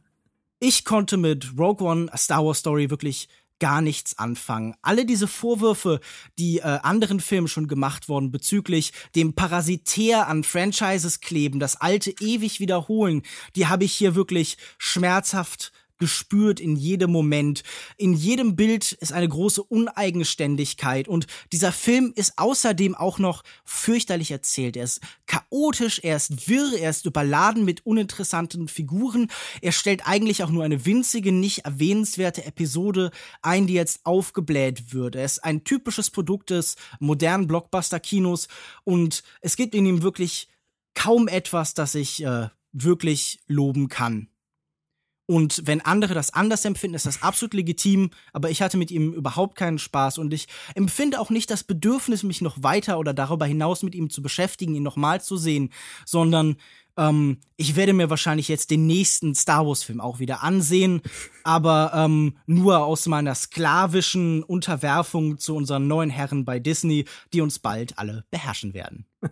ich konnte mit Rogue One, A Star Wars Story wirklich gar nichts anfangen. Alle diese Vorwürfe, die äh, anderen Filmen schon gemacht wurden bezüglich dem Parasitär an Franchises kleben, das alte ewig wiederholen, die habe ich hier wirklich schmerzhaft gespürt in jedem Moment. In jedem Bild ist eine große Uneigenständigkeit und dieser Film ist außerdem auch noch fürchterlich erzählt. Er ist chaotisch, er ist wirr, er ist überladen mit uninteressanten Figuren. Er stellt eigentlich auch nur eine winzige, nicht erwähnenswerte Episode ein, die jetzt aufgebläht wird. Er ist ein typisches Produkt des modernen Blockbuster-Kinos und es gibt in ihm wirklich kaum etwas, das ich äh, wirklich loben kann. Und wenn andere das anders empfinden, ist das absolut legitim, aber ich hatte mit ihm überhaupt keinen Spaß und ich empfinde auch nicht das Bedürfnis, mich noch weiter oder darüber hinaus mit ihm zu beschäftigen, ihn nochmal zu sehen, sondern ähm, ich werde mir wahrscheinlich jetzt den nächsten Star Wars-Film auch wieder ansehen, aber ähm, nur aus meiner sklavischen Unterwerfung zu unseren neuen Herren bei Disney, die uns bald alle beherrschen werden. *laughs*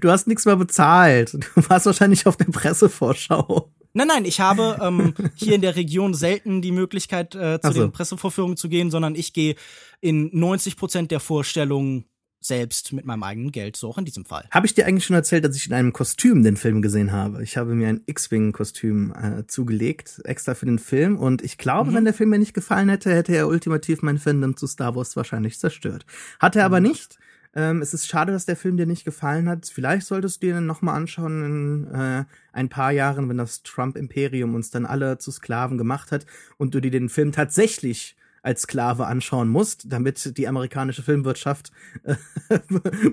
Du hast nichts mehr bezahlt. Du warst wahrscheinlich auf der Pressevorschau. Nein, nein, ich habe *laughs* ähm, hier in der Region selten die Möglichkeit, äh, zu so. den Pressevorführungen zu gehen, sondern ich gehe in 90 Prozent der Vorstellungen selbst mit meinem eigenen Geld, so auch in diesem Fall. Habe ich dir eigentlich schon erzählt, dass ich in einem Kostüm den Film gesehen habe? Ich habe mir ein X-Wing-Kostüm äh, zugelegt, extra für den Film. Und ich glaube, mhm. wenn der Film mir nicht gefallen hätte, hätte er ultimativ mein Fandom zu Star Wars wahrscheinlich zerstört. Hat er mhm. aber nicht. Ähm, es ist schade, dass der Film dir nicht gefallen hat. Vielleicht solltest du dir den nochmal anschauen in äh, ein paar Jahren, wenn das Trump-Imperium uns dann alle zu Sklaven gemacht hat und du dir den Film tatsächlich als Sklave anschauen musst, damit die amerikanische Filmwirtschaft äh, *laughs*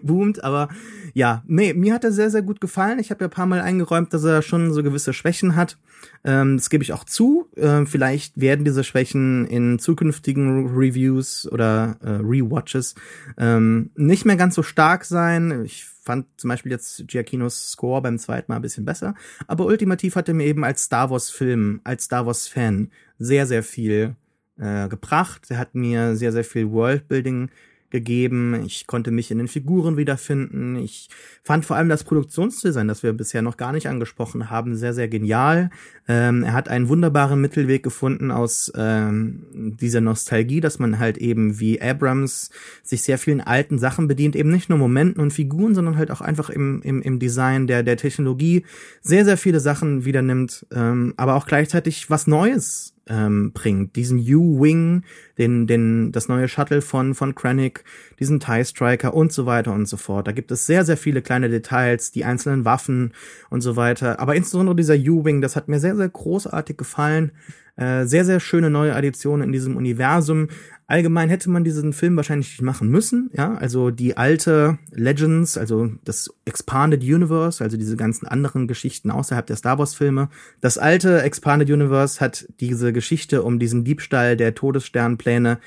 boomt. Aber ja, nee, mir hat er sehr, sehr gut gefallen. Ich habe ja ein paar Mal eingeräumt, dass er schon so gewisse Schwächen hat. Ähm, das gebe ich auch zu. Äh, vielleicht werden diese Schwächen in zukünftigen Reviews oder äh, Rewatches ähm, nicht mehr ganz so stark sein. Ich fand zum Beispiel jetzt Giacinos Score beim zweiten Mal ein bisschen besser. Aber ultimativ hat er mir eben als Star Wars Film, als Star Wars Fan sehr, sehr viel äh, gebracht. Er hat mir sehr, sehr viel Worldbuilding gegeben. Ich konnte mich in den Figuren wiederfinden. Ich fand vor allem das Produktionsdesign, das wir bisher noch gar nicht angesprochen haben, sehr, sehr genial. Ähm, er hat einen wunderbaren Mittelweg gefunden aus ähm, dieser Nostalgie, dass man halt eben wie Abrams sich sehr vielen alten Sachen bedient, eben nicht nur Momenten und Figuren, sondern halt auch einfach im, im, im Design der, der Technologie sehr, sehr viele Sachen wieder nimmt, ähm, aber auch gleichzeitig was Neues ähm, bringt. Diesen U-Wing, den, den, das neue Shuttle von, von Krennic, diesen TIE Striker und so weiter und so fort. Da gibt es sehr, sehr viele kleine Details, die einzelnen Waffen und so weiter. Aber insbesondere dieser U-Wing, das hat mir sehr, sehr großartig gefallen. Äh, sehr, sehr schöne neue Additionen in diesem Universum. Allgemein hätte man diesen Film wahrscheinlich nicht machen müssen, ja. Also die alte Legends, also das Expanded Universe, also diese ganzen anderen Geschichten außerhalb der Star Wars Filme. Das alte Expanded Universe hat diese Geschichte um diesen Diebstahl der Todessternpläne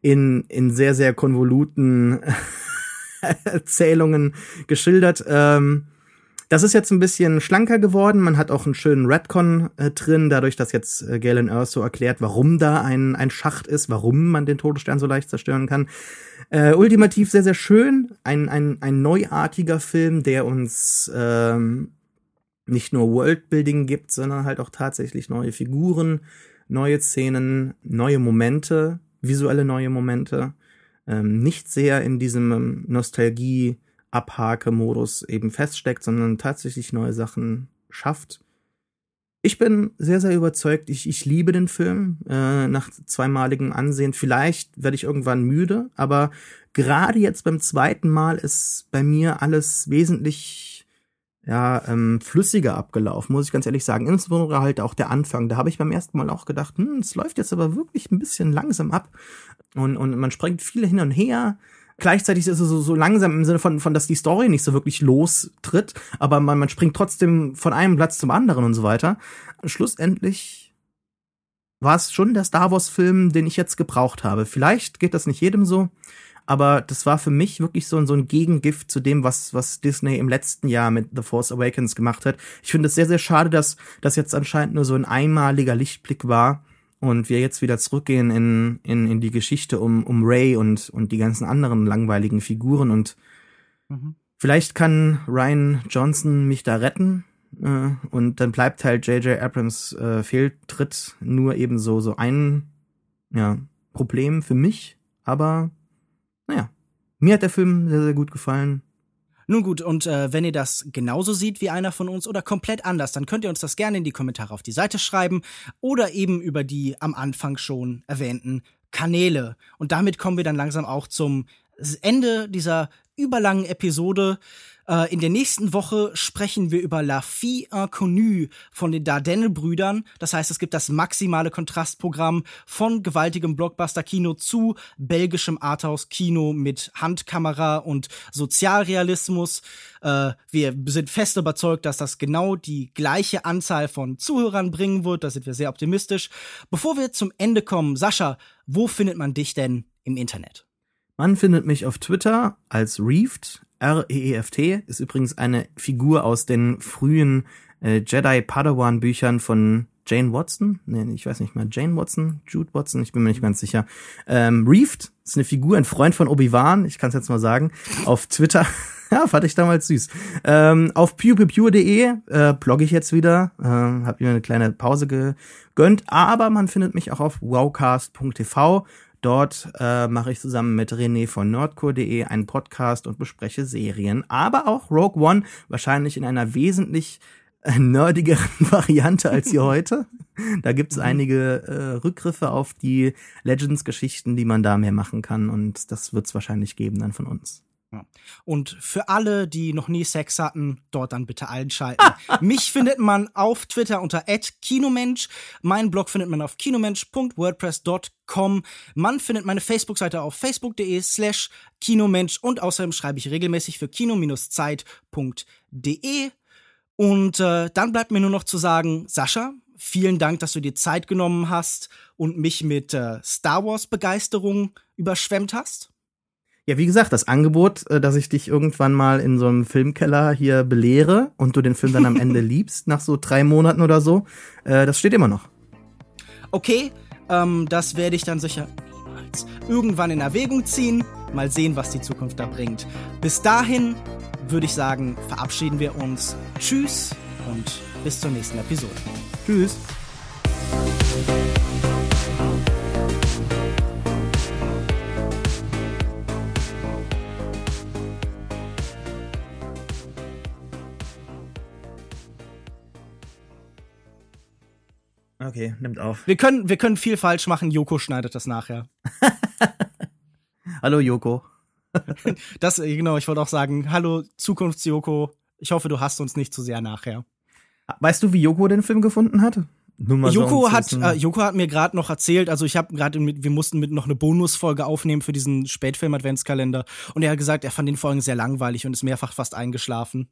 in, in sehr, sehr konvoluten *laughs* Erzählungen geschildert. Ähm, das ist jetzt ein bisschen schlanker geworden. Man hat auch einen schönen Redcon äh, drin, dadurch, dass jetzt äh, Galen Earth so erklärt, warum da ein, ein Schacht ist, warum man den Todesstern so leicht zerstören kann. Äh, ultimativ sehr, sehr schön. Ein, ein, ein neuartiger Film, der uns ähm, nicht nur Worldbuilding gibt, sondern halt auch tatsächlich neue Figuren, neue Szenen, neue Momente, visuelle neue Momente. Ähm, nicht sehr in diesem ähm, Nostalgie- Abhake-Modus eben feststeckt, sondern tatsächlich neue Sachen schafft. Ich bin sehr, sehr überzeugt. Ich, ich liebe den Film äh, nach zweimaligem Ansehen. Vielleicht werde ich irgendwann müde, aber gerade jetzt beim zweiten Mal ist bei mir alles wesentlich ja, ähm, flüssiger abgelaufen, muss ich ganz ehrlich sagen. Insbesondere halt auch der Anfang. Da habe ich beim ersten Mal auch gedacht, hm, es läuft jetzt aber wirklich ein bisschen langsam ab. Und, und man springt viel hin und her. Gleichzeitig ist es so, so langsam im Sinne von, von, dass die Story nicht so wirklich lostritt, aber man, man springt trotzdem von einem Platz zum anderen und so weiter. Schlussendlich war es schon der Star Wars-Film, den ich jetzt gebraucht habe. Vielleicht geht das nicht jedem so, aber das war für mich wirklich so, so ein Gegengift zu dem, was, was Disney im letzten Jahr mit The Force Awakens gemacht hat. Ich finde es sehr, sehr schade, dass das jetzt anscheinend nur so ein einmaliger Lichtblick war und wir jetzt wieder zurückgehen in, in, in die Geschichte um, um Ray und, und die ganzen anderen langweiligen Figuren und mhm. vielleicht kann Ryan Johnson mich da retten äh, und dann bleibt halt J.J. Abrams äh, Fehltritt nur eben so, so ein ja, Problem für mich, aber naja, mir hat der Film sehr, sehr gut gefallen. Nun gut, und äh, wenn ihr das genauso seht wie einer von uns oder komplett anders, dann könnt ihr uns das gerne in die Kommentare auf die Seite schreiben oder eben über die am Anfang schon erwähnten Kanäle. Und damit kommen wir dann langsam auch zum Ende dieser überlangen Episode. Äh, in der nächsten Woche sprechen wir über La Fille Inconnue von den Dardenne-Brüdern. Das heißt, es gibt das maximale Kontrastprogramm von gewaltigem Blockbuster-Kino zu belgischem Arthouse-Kino mit Handkamera und Sozialrealismus. Äh, wir sind fest überzeugt, dass das genau die gleiche Anzahl von Zuhörern bringen wird. Da sind wir sehr optimistisch. Bevor wir zum Ende kommen, Sascha, wo findet man dich denn im Internet? Man findet mich auf Twitter als Reeft, R-E-E-F-T, ist übrigens eine Figur aus den frühen äh, Jedi-Padawan-Büchern von Jane Watson, nee, ich weiß nicht mal, Jane Watson, Jude Watson, ich bin mir nicht ganz sicher. Ähm, Reeft ist eine Figur, ein Freund von Obi-Wan, ich kann es jetzt mal sagen, auf Twitter. *laughs* ja, fand ich damals süß. Ähm, auf pewpewpure.de äh, blogge ich jetzt wieder, äh, habe mir eine kleine Pause gegönnt, aber man findet mich auch auf wowcast.tv Dort äh, mache ich zusammen mit René von nordcore.de einen Podcast und bespreche Serien, aber auch Rogue One, wahrscheinlich in einer wesentlich äh, nerdigeren *laughs* Variante als hier *laughs* heute. Da gibt's Mhm. einige äh, Rückgriffe auf die Legends-Geschichten, die man da mehr machen kann und das wird's wahrscheinlich geben dann von uns. Und für alle, die noch nie Sex hatten, dort dann bitte einschalten. *laughs* Mich findet man auf Twitter unter @kinomensch. Mein Blog findet man auf kinomensch.wordpress.com. Man findet meine Facebook-Seite auf facebook.de slash kinomensch und außerdem schreibe ich regelmäßig für kino-zeit.de. Und äh, dann bleibt mir nur noch zu sagen, Sascha, vielen Dank, dass du dir Zeit genommen hast und mich mit äh, Star Wars Begeisterung überschwemmt hast. Ja, wie gesagt, das Angebot, äh, dass ich dich irgendwann mal in so einem Filmkeller hier belehre und du den Film dann am Ende *laughs* liebst, nach so drei Monaten oder so, äh, das steht immer noch. Okay, ähm, das werde ich dann sicher niemals irgendwann in Erwägung ziehen. Mal sehen, was die Zukunft da bringt. Bis dahin würde ich sagen, verabschieden wir uns. Tschüss und bis zur nächsten Episode. Tschüss. Okay, nimmt auf. Wir können, wir können viel falsch machen. Joko schneidet das nachher. *laughs* Hallo Joko. *laughs* Das, äh, genau, ich wollte auch sagen, hallo Zukunfts-Joko. Ich hoffe, du hast uns nicht zu sehr nachher. Weißt du, wie Joko den Film gefunden hat? So, Joko hat, äh, Joko hat mir gerade noch erzählt, also ich habe gerade wir mussten mit noch eine Bonusfolge aufnehmen für diesen Spätfilm-Adventskalender und er hat gesagt, er fand den Folgen sehr langweilig und ist mehrfach fast eingeschlafen.